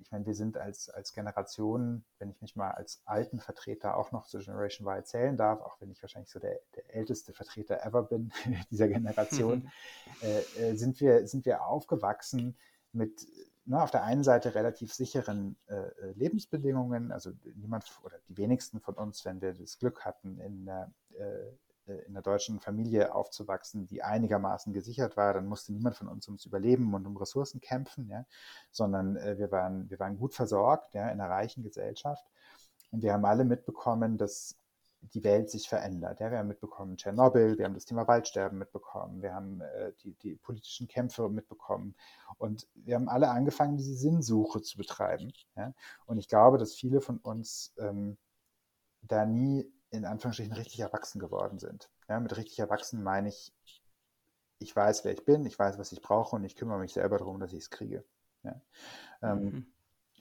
ich meine, wir sind als, als Generation, wenn ich mich mal als alten Vertreter auch noch zur Generation Y zählen darf, auch wenn ich wahrscheinlich so der, der älteste Vertreter ever bin dieser Generation, äh, äh, sind, wir, sind wir aufgewachsen mit ne, auf der einen Seite relativ sicheren äh, äh Lebensbedingungen, also niemand oder die wenigsten von uns, wenn wir das Glück hatten, in einer äh, äh, in einer deutschen Familie aufzuwachsen, die einigermaßen gesichert war, dann musste niemand von uns ums Überleben und um Ressourcen kämpfen, ja, sondern äh, wir, waren, wir waren gut versorgt ja, in einer reichen Gesellschaft. Und wir haben alle mitbekommen, dass die Welt sich verändert. Ja, wir haben mitbekommen Tschernobyl, wir haben das Thema Waldsterben mitbekommen, wir haben äh, die, die politischen Kämpfe mitbekommen und wir haben alle angefangen, diese Sinnsuche zu betreiben. Ja? Und ich glaube, dass viele von uns ähm, da nie in Anführungsstrichen richtig erwachsen geworden sind. Ja, mit richtig erwachsen meine ich, ich weiß, wer ich bin, ich weiß, was ich brauche und ich kümmere mich selber darum, dass ich es kriege. Ja. Ähm, mhm.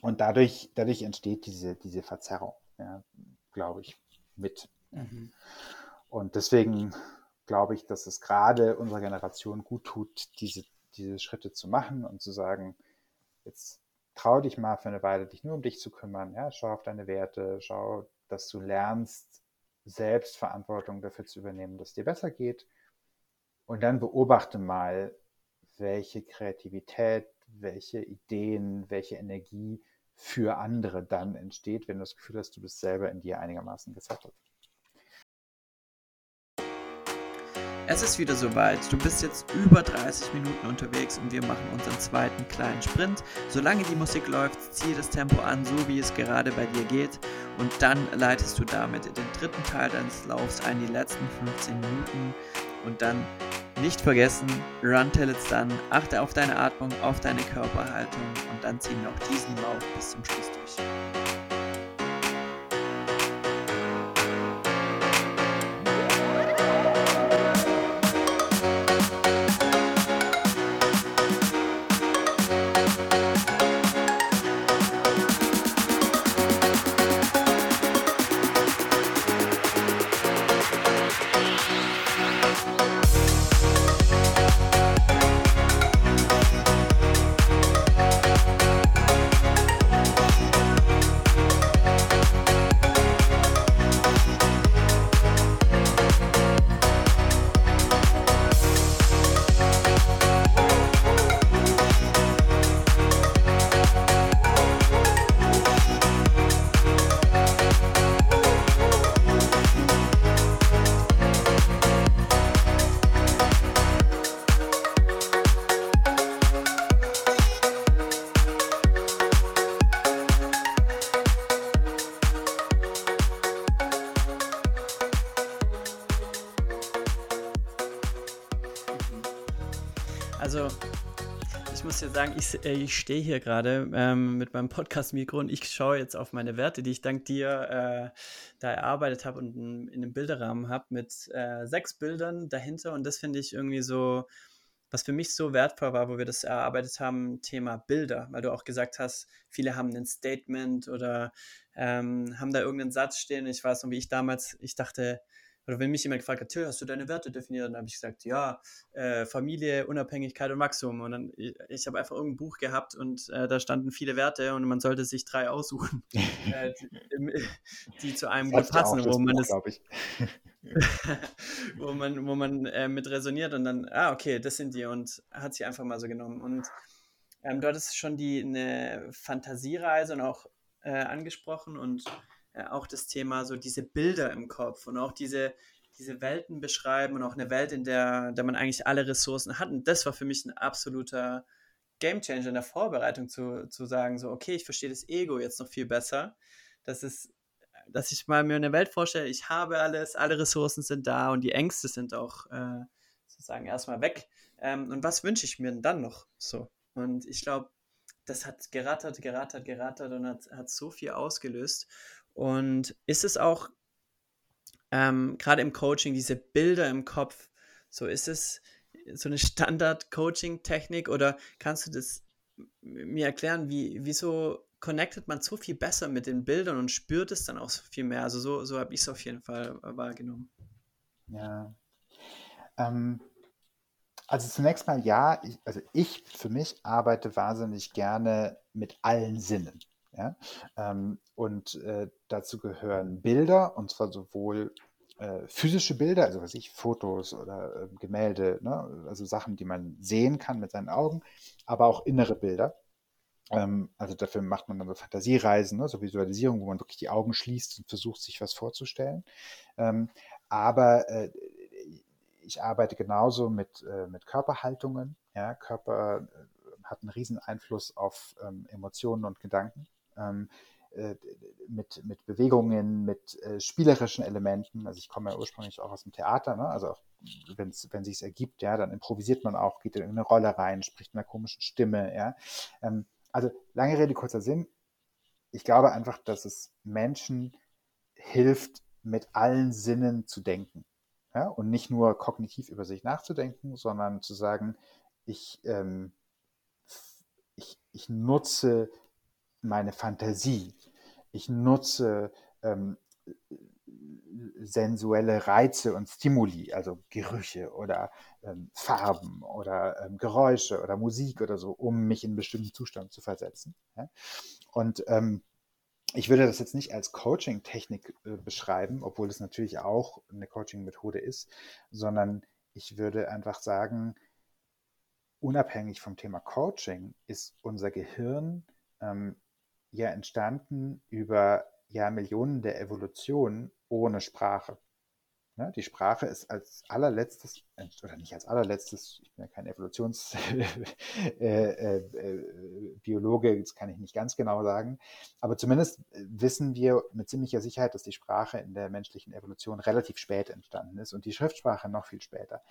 Und dadurch, dadurch entsteht diese, diese Verzerrung, ja, glaube ich, mit. Mhm. Und deswegen glaube ich, dass es gerade unserer Generation gut tut, diese, diese Schritte zu machen und zu sagen, jetzt trau dich mal für eine Weile, dich nur um dich zu kümmern. Ja, schau auf deine Werte, schau, dass du lernst, selbst Verantwortung dafür zu übernehmen, dass es dir besser geht. Und dann beobachte mal, welche Kreativität, welche Ideen, welche Energie für andere dann entsteht, wenn du das Gefühl hast, du bist selber in dir einigermaßen gesettelt. Es ist wieder soweit. Du bist jetzt über 30 Minuten unterwegs und wir machen unseren zweiten kleinen Sprint. Solange die Musik läuft, ziehe das Tempo an, so wie es gerade bei dir geht. Und dann leitest du damit den dritten Teil deines Laufs ein, die letzten 15 Minuten. Und dann nicht vergessen, run till it's done. Achte auf deine Atmung, auf deine Körperhaltung und dann ziehen wir auch diesen Lauf bis zum Schluss durch. Ich, äh, ich stehe hier gerade ähm, mit meinem Podcast-Mikro und ich schaue jetzt auf meine Werte, die ich dank dir äh, da erarbeitet habe und in, in einem Bilderrahmen habe mit äh, sechs Bildern dahinter. Und das finde ich irgendwie so, was für mich so wertvoll war, wo wir das erarbeitet haben, Thema Bilder, weil du auch gesagt hast, viele haben ein Statement oder ähm, haben da irgendeinen Satz stehen. Ich weiß noch, wie ich damals, ich dachte, oder wenn mich jemand gefragt hat, hast du deine Werte definiert? Dann habe ich gesagt, ja, äh, Familie, Unabhängigkeit und Wachstum. Und dann, ich, ich habe einfach irgendein Buch gehabt und äh, da standen viele Werte und man sollte sich drei aussuchen, äh, die, die, zu einem gut passen, wo man das, wo man, wo man äh, mit resoniert und dann, ah, okay, das sind die und hat sie einfach mal so genommen. Und ähm, du hattest schon die eine Fantasiereise und auch äh, angesprochen und äh, auch das Thema so diese Bilder im Kopf und auch diese, diese Welten beschreiben und auch eine Welt, in der, der man eigentlich alle Ressourcen hat. Und das war für mich ein absoluter Gamechanger in der Vorbereitung zu, zu sagen, so, okay, ich verstehe das Ego jetzt noch viel besser. Das ist, dass ich mal mir eine Welt vorstelle, ich habe alles, alle Ressourcen sind da und die Ängste sind auch äh, sozusagen erstmal weg. Ähm, und was wünsche ich mir denn dann noch so? Und ich glaube, das hat gerattert, gerattert, gerattert und hat, hat so viel ausgelöst. Und ist es auch ähm, gerade im Coaching diese Bilder im Kopf, so ist es so eine Standard-Coaching-Technik oder kannst du das mir erklären, wie, wieso connectet man so viel besser mit den Bildern und spürt es dann auch so viel mehr? Also so, so habe ich es auf jeden Fall wahrgenommen. Ja. Ähm, also zunächst mal ja, ich, also ich für mich arbeite wahnsinnig gerne mit allen Sinnen. Ja? Ähm, und äh, dazu gehören Bilder, und zwar sowohl äh, physische Bilder, also was ich, Fotos oder äh, Gemälde, ne? also Sachen, die man sehen kann mit seinen Augen, aber auch innere Bilder. Ähm, also dafür macht man dann so Fantasiereisen, ne? so Visualisierung, wo man wirklich die Augen schließt und versucht, sich was vorzustellen. Ähm, aber äh, ich arbeite genauso mit, äh, mit Körperhaltungen. Ja? Körper äh, hat einen riesen Einfluss auf ähm, Emotionen und Gedanken ähm, äh, mit, mit Bewegungen, mit äh, spielerischen Elementen. Also ich komme ja ursprünglich auch aus dem Theater, ne? also auch wenn sich ergibt, ja, dann improvisiert man auch, geht in eine Rolle rein, spricht in einer komischen Stimme, ja. Ähm, also lange Rede, kurzer Sinn. Ich glaube einfach, dass es Menschen hilft, mit allen Sinnen zu denken. Ja? Und nicht nur kognitiv über sich nachzudenken, sondern zu sagen, ich, ähm, ich, ich nutze meine Fantasie. Ich nutze ähm, sensuelle Reize und Stimuli, also Gerüche oder ähm, Farben oder ähm, Geräusche oder Musik oder so, um mich in einen bestimmten Zustand zu versetzen. Ja? Und ähm, ich würde das jetzt nicht als Coaching-Technik äh, beschreiben, obwohl es natürlich auch eine Coaching-Methode ist, sondern ich würde einfach sagen, unabhängig vom Thema Coaching ist unser Gehirn ähm, ja entstanden über Jahrmillionen der Evolution ohne Sprache. Ne? Die Sprache ist als allerletztes, oder nicht als allerletztes, ich bin ja kein Evolutionsbiologe, äh, äh, äh, das kann ich nicht ganz genau sagen, aber zumindest wissen wir mit ziemlicher Sicherheit, dass die Sprache in der menschlichen Evolution relativ spät entstanden ist und die Schriftsprache noch viel später.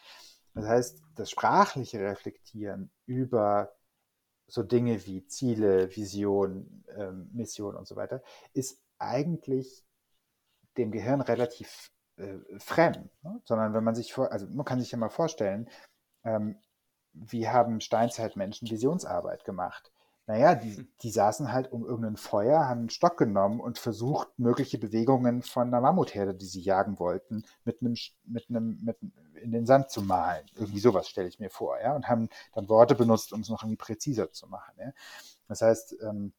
Das heißt, das sprachliche Reflektieren über so Dinge wie Ziele, Vision, ähm, Mission und so weiter, ist eigentlich dem Gehirn relativ äh, fremd. Ne? Sondern wenn man sich vor, also man kann sich ja mal vorstellen, ähm, wie haben Steinzeitmenschen Visionsarbeit gemacht? Naja, die, hm. die saßen halt um irgendein Feuer, haben einen Stock genommen und versucht, mögliche Bewegungen von einer Mammutherde, die sie jagen wollten, mit einem, mit einem, mit, in den Sand zu malen. Irgendwie sowas stelle ich mir vor, ja, und haben dann Worte benutzt, um es noch irgendwie präziser zu machen. Ja? Das heißt, ähm,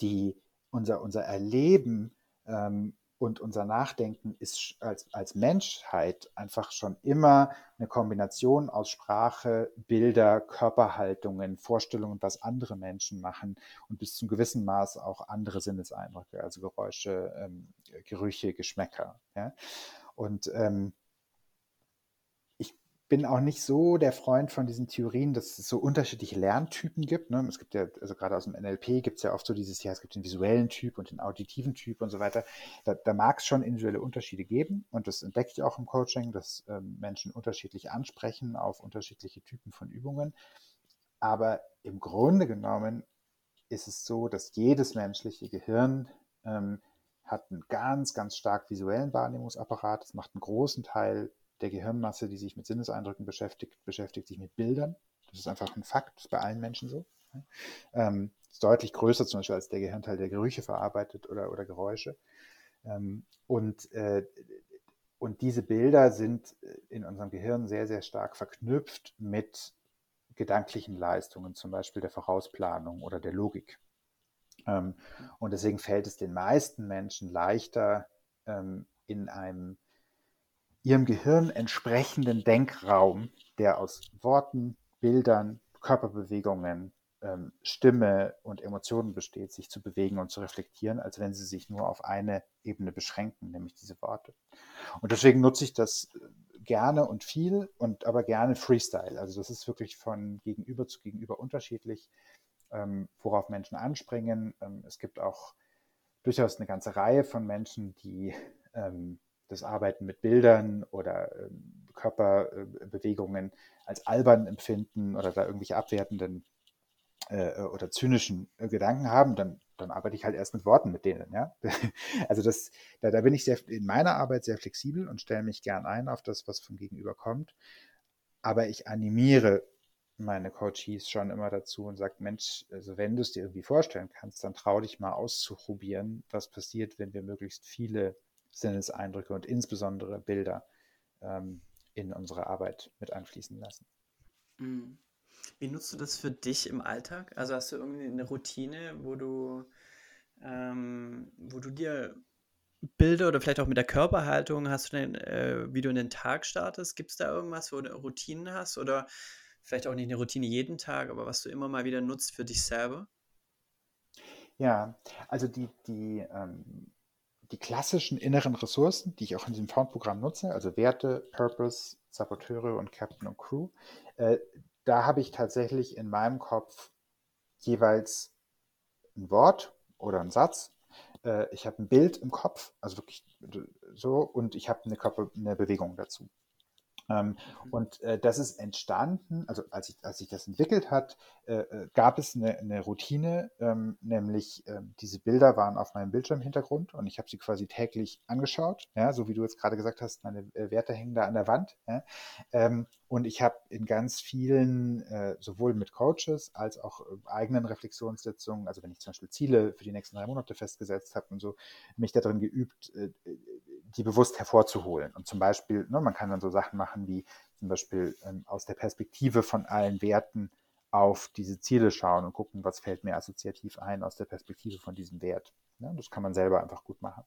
die, unser, unser Erleben ähm, und unser Nachdenken ist als, als Menschheit einfach schon immer eine Kombination aus Sprache, Bilder, Körperhaltungen, Vorstellungen, was andere Menschen machen und bis zum gewissen Maß auch andere Sinneseindrücke, also Geräusche, ähm, Gerüche, Geschmäcker. Ja? Und ähm, bin auch nicht so der Freund von diesen Theorien, dass es so unterschiedliche Lerntypen gibt. Ne? Es gibt ja, also gerade aus dem NLP gibt es ja oft so dieses, ja, es gibt den visuellen Typ und den auditiven Typ und so weiter. Da, da mag es schon individuelle Unterschiede geben und das entdecke ich auch im Coaching, dass ähm, Menschen unterschiedlich ansprechen auf unterschiedliche Typen von Übungen. Aber im Grunde genommen ist es so, dass jedes menschliche Gehirn ähm, hat einen ganz, ganz stark visuellen Wahrnehmungsapparat. Es macht einen großen Teil der Gehirnmasse, die sich mit Sinneseindrücken beschäftigt, beschäftigt sich mit Bildern. Das ist einfach ein Fakt, das ist bei allen Menschen so. Ähm, ist deutlich größer zum Beispiel als der Gehirnteil, der Gerüche verarbeitet oder, oder Geräusche. Ähm, und, äh, und diese Bilder sind in unserem Gehirn sehr, sehr stark verknüpft mit gedanklichen Leistungen, zum Beispiel der Vorausplanung oder der Logik. Ähm, und deswegen fällt es den meisten Menschen leichter, ähm, in einem ihrem Gehirn entsprechenden Denkraum, der aus Worten, Bildern, Körperbewegungen, ähm, Stimme und Emotionen besteht, sich zu bewegen und zu reflektieren, als wenn sie sich nur auf eine Ebene beschränken, nämlich diese Worte. Und deswegen nutze ich das gerne und viel und aber gerne Freestyle. Also das ist wirklich von Gegenüber zu Gegenüber unterschiedlich, ähm, worauf Menschen anspringen. Ähm, es gibt auch durchaus eine ganze Reihe von Menschen, die ähm, das Arbeiten mit Bildern oder ähm, Körperbewegungen als albern empfinden oder da irgendwelche abwertenden äh, oder zynischen Gedanken haben, dann, dann arbeite ich halt erst mit Worten mit denen. Ja? Also das, da, da bin ich sehr, in meiner Arbeit sehr flexibel und stelle mich gern ein auf das, was vom Gegenüber kommt. Aber ich animiere meine Coaches schon immer dazu und sage, Mensch, also wenn du es dir irgendwie vorstellen kannst, dann trau dich mal auszuprobieren, was passiert, wenn wir möglichst viele Sinneseindrücke und insbesondere Bilder ähm, in unsere Arbeit mit einfließen lassen. Mhm. Wie nutzt du das für dich im Alltag? Also hast du irgendwie eine Routine, wo du, ähm, wo du dir Bilder oder vielleicht auch mit der Körperhaltung hast du denn, äh, wie du in den Tag startest? Gibt es da irgendwas, wo du Routinen hast oder vielleicht auch nicht eine Routine jeden Tag, aber was du immer mal wieder nutzt für dich selber? Ja, also die, die, ähm, die klassischen inneren Ressourcen, die ich auch in diesem Found-Programm nutze, also Werte, Purpose, Saboteure und Captain und Crew, äh, da habe ich tatsächlich in meinem Kopf jeweils ein Wort oder einen Satz. Äh, ich habe ein Bild im Kopf, also wirklich so, und ich habe eine, eine Bewegung dazu. Ähm, mhm. und äh, das ist entstanden, also als sich als ich das entwickelt hat, äh, äh, gab es eine, eine Routine, ähm, nämlich ähm, diese Bilder waren auf meinem Bildschirmhintergrund und ich habe sie quasi täglich angeschaut, ja, so wie du jetzt gerade gesagt hast, meine Werte hängen da an der Wand. Ja, und ich habe in ganz vielen, sowohl mit Coaches als auch eigenen Reflexionssitzungen, also wenn ich zum Beispiel Ziele für die nächsten drei Monate festgesetzt habe und so, mich darin geübt, die bewusst hervorzuholen. Und zum Beispiel, ne, man kann dann so Sachen machen wie zum Beispiel ähm, aus der Perspektive von allen Werten auf diese Ziele schauen und gucken, was fällt mir assoziativ ein aus der Perspektive von diesem Wert. Ja, das kann man selber einfach gut machen.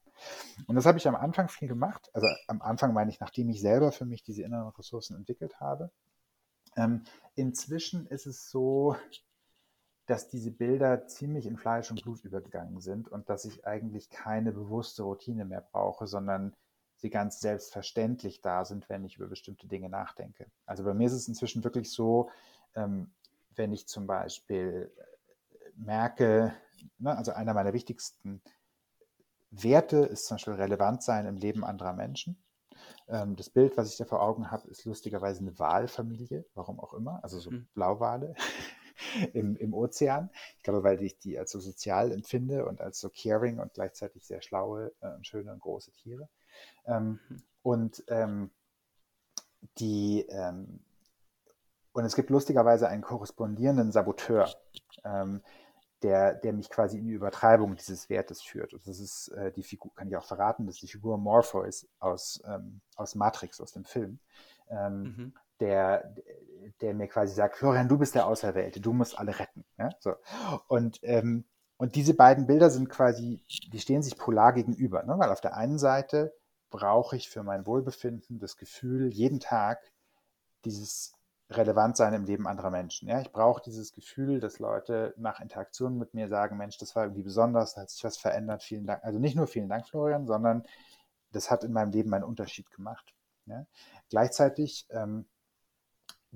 Und das habe ich am Anfang viel gemacht. Also am Anfang meine ich, nachdem ich selber für mich diese inneren Ressourcen entwickelt habe. Ähm, inzwischen ist es so, dass diese Bilder ziemlich in Fleisch und Blut übergegangen sind und dass ich eigentlich keine bewusste Routine mehr brauche, sondern sie ganz selbstverständlich da sind, wenn ich über bestimmte Dinge nachdenke. Also bei mir ist es inzwischen wirklich so, ähm, wenn ich zum Beispiel äh, merke, ne, also einer meiner wichtigsten Werte ist zum Beispiel relevant sein im Leben anderer Menschen. Ähm, das Bild, was ich da vor Augen habe, ist lustigerweise eine Wahlfamilie, warum auch immer, also so mhm. Blauwale. im, im Ozean. Ich glaube, weil ich die als so sozial empfinde und als so caring und gleichzeitig sehr schlaue äh, und schöne und große Tiere. Ähm, mhm. Und ähm, die ähm, und es gibt lustigerweise einen korrespondierenden Saboteur, ähm, der, der mich quasi in die Übertreibung dieses Wertes führt. Und das ist äh, die Figur, kann ich auch verraten, dass die Figur Morpheus aus, ähm, aus Matrix, aus dem Film. Ähm, mhm der, der mir quasi sagt, Florian, du bist der Auserwählte, du musst alle retten. Ja? So. Und, ähm, und diese beiden Bilder sind quasi, die stehen sich polar gegenüber, ne? weil auf der einen Seite brauche ich für mein Wohlbefinden das Gefühl, jeden Tag dieses Relevantsein im Leben anderer Menschen. Ja? Ich brauche dieses Gefühl, dass Leute nach Interaktionen mit mir sagen, Mensch, das war irgendwie besonders, da hat sich was verändert, vielen Dank. Also nicht nur vielen Dank, Florian, sondern das hat in meinem Leben einen Unterschied gemacht. Ja? Gleichzeitig ähm,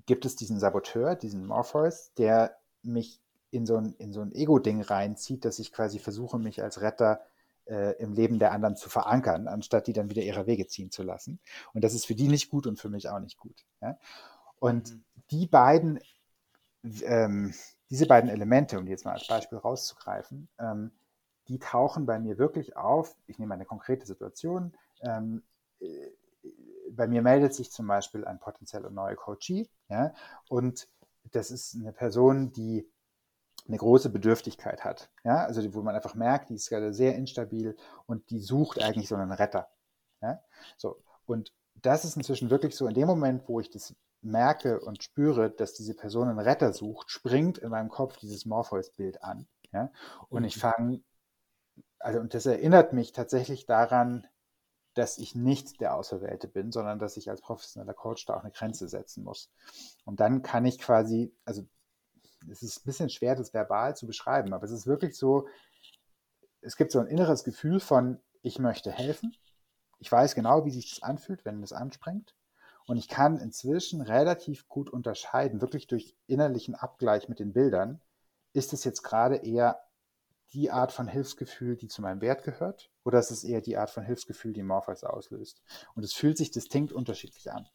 gibt es diesen Saboteur, diesen Morpheus, der mich in so ein, in so ein Ego-Ding reinzieht, dass ich quasi versuche, mich als Retter äh, im Leben der anderen zu verankern, anstatt die dann wieder ihre Wege ziehen zu lassen. Und das ist für die nicht gut und für mich auch nicht gut. Ja? Und mhm. die beiden ähm, diese beiden Elemente, um die jetzt mal als Beispiel rauszugreifen, ähm, die tauchen bei mir wirklich auf. Ich nehme eine konkrete Situation. Ähm, äh, bei mir meldet sich zum Beispiel ein potenzieller neuer Coachee, ja, und das ist eine Person, die eine große Bedürftigkeit hat, ja, also wo man einfach merkt, die ist gerade sehr instabil und die sucht eigentlich so einen Retter, ja, so und das ist inzwischen wirklich so in dem Moment, wo ich das merke und spüre, dass diese Person einen Retter sucht, springt in meinem Kopf dieses Morpheus-Bild an, ja, und ich mhm. fange also und das erinnert mich tatsächlich daran, dass ich nicht der Auserwählte bin, sondern dass ich als professioneller Coach da auch eine Grenze setzen muss. Und dann kann ich quasi, also es ist ein bisschen schwer, das verbal zu beschreiben, aber es ist wirklich so, es gibt so ein inneres Gefühl von, ich möchte helfen. Ich weiß genau, wie sich das anfühlt, wenn das anspringt. Und ich kann inzwischen relativ gut unterscheiden, wirklich durch innerlichen Abgleich mit den Bildern, ist es jetzt gerade eher die Art von Hilfsgefühl, die zu meinem Wert gehört, oder ist es eher die Art von Hilfsgefühl, die Morpheus auslöst? Und es fühlt sich distinkt unterschiedlich an.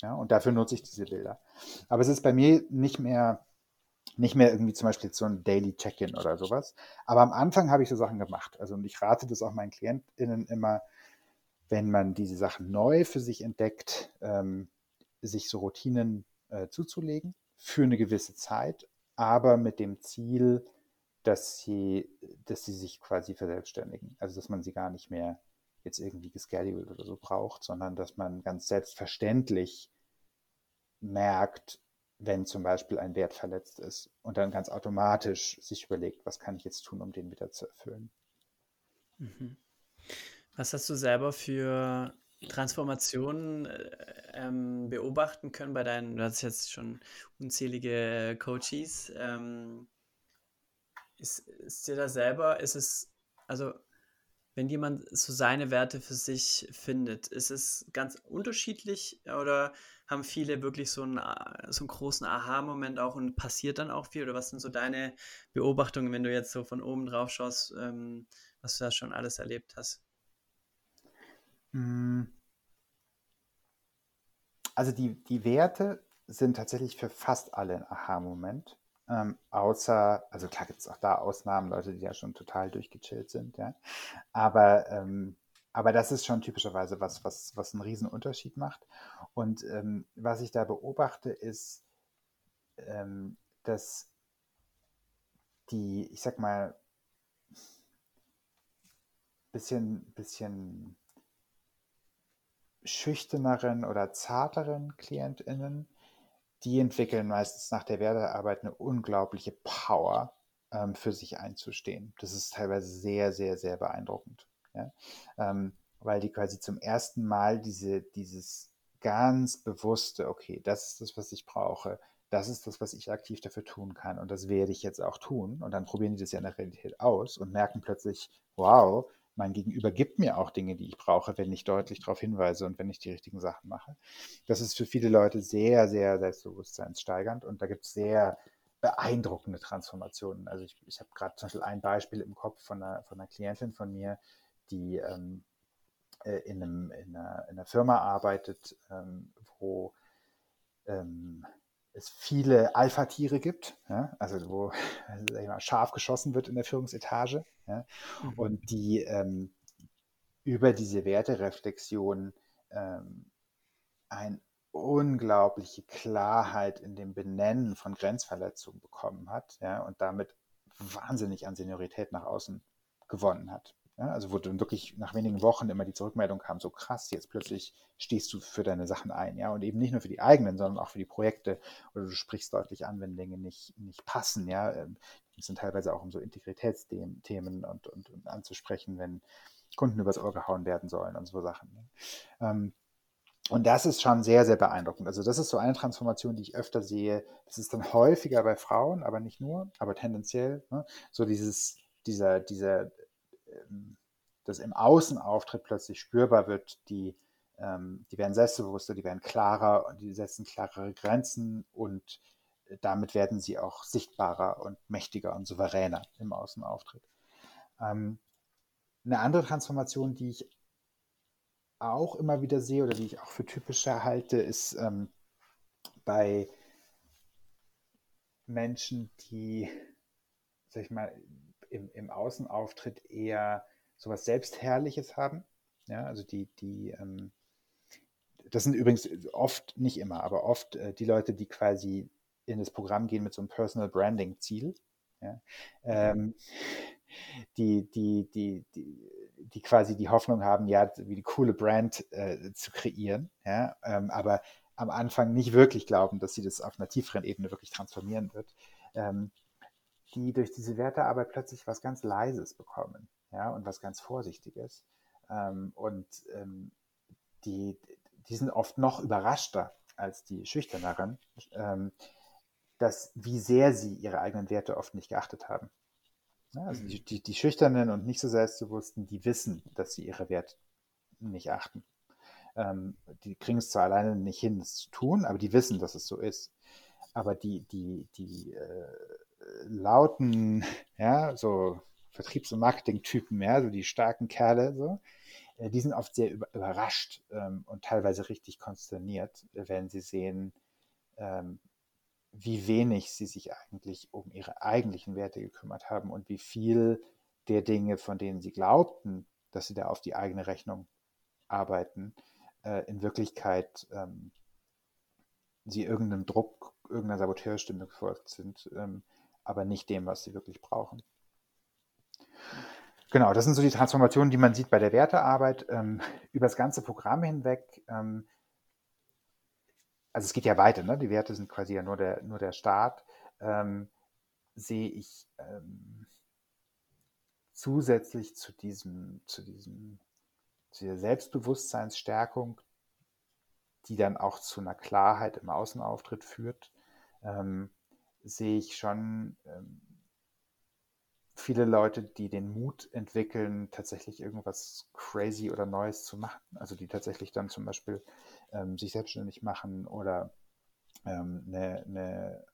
Ja, und dafür nutze ich diese Bilder. Aber es ist bei mir nicht mehr, nicht mehr irgendwie zum Beispiel so ein Daily Check-in oder sowas. Aber am Anfang habe ich so Sachen gemacht. Also, und ich rate das auch meinen KlientInnen immer, wenn man diese Sachen neu für sich entdeckt, ähm, sich so Routinen äh, zuzulegen für eine gewisse Zeit, aber mit dem Ziel, dass sie, dass sie sich quasi verselbstständigen. Also dass man sie gar nicht mehr jetzt irgendwie gescheduled oder so braucht, sondern dass man ganz selbstverständlich merkt, wenn zum Beispiel ein Wert verletzt ist und dann ganz automatisch sich überlegt, was kann ich jetzt tun, um den wieder zu erfüllen. Mhm. Was hast du selber für Transformationen äh, ähm, beobachten können bei deinen, du hast jetzt schon unzählige Coaches, ähm, ist, ist dir da selber, ist es, also wenn jemand so seine Werte für sich findet, ist es ganz unterschiedlich oder haben viele wirklich so einen, so einen großen Aha-Moment auch und passiert dann auch viel? Oder was sind so deine Beobachtungen, wenn du jetzt so von oben drauf schaust, ähm, was du da schon alles erlebt hast? Hm. Also die, die Werte sind tatsächlich für fast alle ein Aha-Moment. Ähm, außer, also klar gibt es auch da Ausnahmen, Leute, die ja schon total durchgechillt sind, ja. Aber, ähm, aber das ist schon typischerweise was, was, was einen riesen Unterschied macht. Und ähm, was ich da beobachte, ist, ähm, dass die, ich sag mal, bisschen, bisschen schüchterneren oder zarteren KlientInnen die entwickeln meistens nach der Wertearbeit eine unglaubliche Power, ähm, für sich einzustehen. Das ist teilweise sehr, sehr, sehr beeindruckend. Ja? Ähm, weil die quasi zum ersten Mal diese, dieses ganz bewusste, okay, das ist das, was ich brauche, das ist das, was ich aktiv dafür tun kann und das werde ich jetzt auch tun. Und dann probieren die das ja in der Realität aus und merken plötzlich, wow, mein Gegenüber gibt mir auch Dinge, die ich brauche, wenn ich deutlich darauf hinweise und wenn ich die richtigen Sachen mache. Das ist für viele Leute sehr, sehr selbstbewusstseinssteigernd und da gibt es sehr beeindruckende Transformationen. Also ich, ich habe gerade zum Beispiel ein Beispiel im Kopf von einer, von einer Klientin von mir, die ähm, äh, in, einem, in, einer, in, einer, Firma arbeitet, ähm, wo ähm, es viele Alpha-Tiere gibt, ja, also wo mal, scharf geschossen wird in der Führungsetage ja, mhm. und die ähm, über diese Wertereflexion ähm, eine unglaubliche Klarheit in dem Benennen von Grenzverletzungen bekommen hat ja, und damit wahnsinnig an Seniorität nach außen gewonnen hat. Ja, also wo dann wirklich nach wenigen Wochen immer die Zurückmeldung kam, so krass, jetzt plötzlich stehst du für deine Sachen ein, ja, und eben nicht nur für die eigenen, sondern auch für die Projekte oder du sprichst deutlich an, wenn Dinge nicht, nicht passen, ja. Es ähm, sind teilweise auch um so Integritätsthemen und, und, und anzusprechen, wenn Kunden übers Ohr gehauen werden sollen und so Sachen. Ne? Ähm, und das ist schon sehr, sehr beeindruckend. Also das ist so eine Transformation, die ich öfter sehe. Das ist dann häufiger bei Frauen, aber nicht nur, aber tendenziell. Ne? So dieses, dieser, dieser das im Außenauftritt plötzlich spürbar wird, die, ähm, die werden selbstbewusster, die werden klarer und die setzen klarere Grenzen und damit werden sie auch sichtbarer und mächtiger und souveräner im Außenauftritt. Ähm, eine andere Transformation, die ich auch immer wieder sehe oder die ich auch für typischer halte, ist ähm, bei Menschen, die, sag ich mal, im, im Außenauftritt eher sowas Selbstherrliches haben. Ja, also die, die, ähm, das sind übrigens oft, nicht immer, aber oft äh, die Leute, die quasi in das Programm gehen mit so einem Personal Branding Ziel. Ja, ähm, die, die, die, die, die quasi die Hoffnung haben, ja, wie die coole Brand äh, zu kreieren, ja, ähm, aber am Anfang nicht wirklich glauben, dass sie das auf einer tieferen Ebene wirklich transformieren wird, ähm, die durch diese Wertearbeit plötzlich was ganz Leises bekommen, ja, und was ganz Vorsichtiges. Ähm, und ähm, die, die sind oft noch überraschter als die Schüchterneren, ähm, dass wie sehr sie ihre eigenen Werte oft nicht geachtet haben. Ja, also die, die, die, Schüchternen und nicht so Selbstbewussten, die wissen, dass sie ihre Werte nicht achten. Ähm, die kriegen es zwar alleine nicht hin, es zu tun, aber die wissen, dass es so ist. Aber die, die, die äh, lauten, ja, so Vertriebs- und Marketing-Typen, ja, so die starken Kerle, so, äh, die sind oft sehr überrascht ähm, und teilweise richtig konsterniert, wenn sie sehen, ähm, wie wenig sie sich eigentlich um ihre eigentlichen Werte gekümmert haben und wie viel der Dinge, von denen sie glaubten, dass sie da auf die eigene Rechnung arbeiten, äh, in Wirklichkeit ähm, sie irgendeinem Druck, irgendeiner Saboteurstimme gefolgt sind, ähm, aber nicht dem, was sie wirklich brauchen. Genau, das sind so die Transformationen, die man sieht bei der Wertearbeit ähm, über das ganze Programm hinweg. Ähm, also es geht ja weiter, ne? die Werte sind quasi ja nur der, nur der Start, ähm, sehe ich ähm, zusätzlich zu diesem, zu diesem, zu dieser Selbstbewusstseinsstärkung, die dann auch zu einer Klarheit im Außenauftritt führt, ähm, sehe ich schon ähm, viele Leute, die den Mut entwickeln, tatsächlich irgendwas crazy oder Neues zu machen. Also die tatsächlich dann zum Beispiel ähm, sich selbstständig machen oder ähm, eine, eine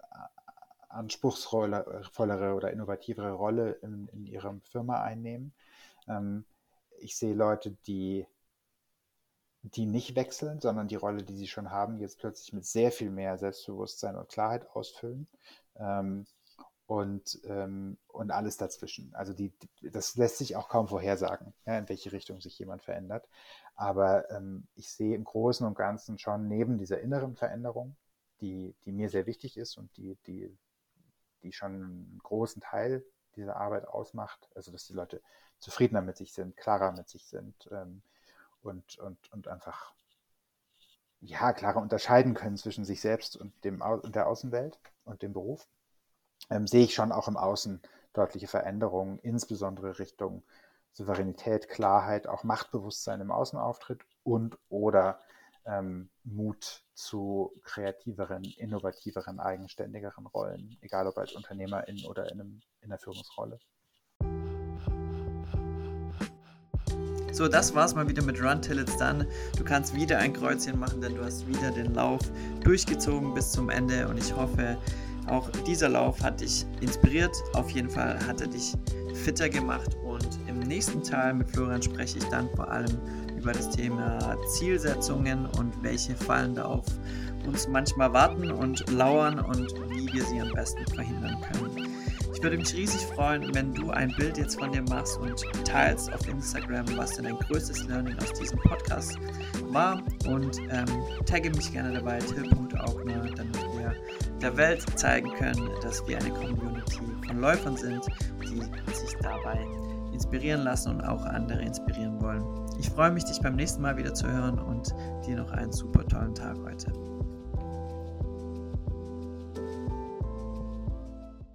anspruchsvollere oder innovativere Rolle in, in ihrer Firma einnehmen. Ähm, ich sehe Leute, die, die nicht wechseln, sondern die Rolle, die sie schon haben, jetzt plötzlich mit sehr viel mehr Selbstbewusstsein und Klarheit ausfüllen. Ähm, und, ähm, und alles dazwischen. Also die, das lässt sich auch kaum vorhersagen, ja, in welche Richtung sich jemand verändert. Aber ähm, ich sehe im Großen und Ganzen schon neben dieser inneren Veränderung, die, die mir sehr wichtig ist und die, die, die schon einen großen Teil dieser Arbeit ausmacht, also dass die Leute zufriedener mit sich sind, klarer mit sich sind ähm, und, und, und einfach ja, klarer unterscheiden können zwischen sich selbst und, dem, und der Außenwelt und dem Beruf ähm, sehe ich schon auch im Außen deutliche Veränderungen, insbesondere Richtung Souveränität, Klarheit, auch Machtbewusstsein im Außenauftritt und oder ähm, Mut zu kreativeren, innovativeren, eigenständigeren Rollen, egal ob als Unternehmerin oder in, einem, in der Führungsrolle. So, das war's mal wieder mit Run Till It's Done. Du kannst wieder ein Kreuzchen machen, denn du hast wieder den Lauf durchgezogen bis zum Ende und ich hoffe, auch dieser Lauf hat dich inspiriert, auf jeden Fall hat er dich fitter gemacht und im nächsten Teil mit Florian spreche ich dann vor allem über das Thema Zielsetzungen und welche Fallen da auf uns manchmal warten und lauern und wie wir sie am besten verhindern können. Ich würde mich riesig freuen, wenn du ein Bild jetzt von dir machst und teilst auf Instagram, was denn dein größtes Learning aus diesem Podcast war und ähm, tagge mich gerne dabei, till.augner, damit wir der Welt zeigen können, dass wir eine Community von Läufern sind, die sich dabei inspirieren lassen und auch andere inspirieren wollen. Ich freue mich, dich beim nächsten Mal wieder zu hören und dir noch einen super tollen Tag heute.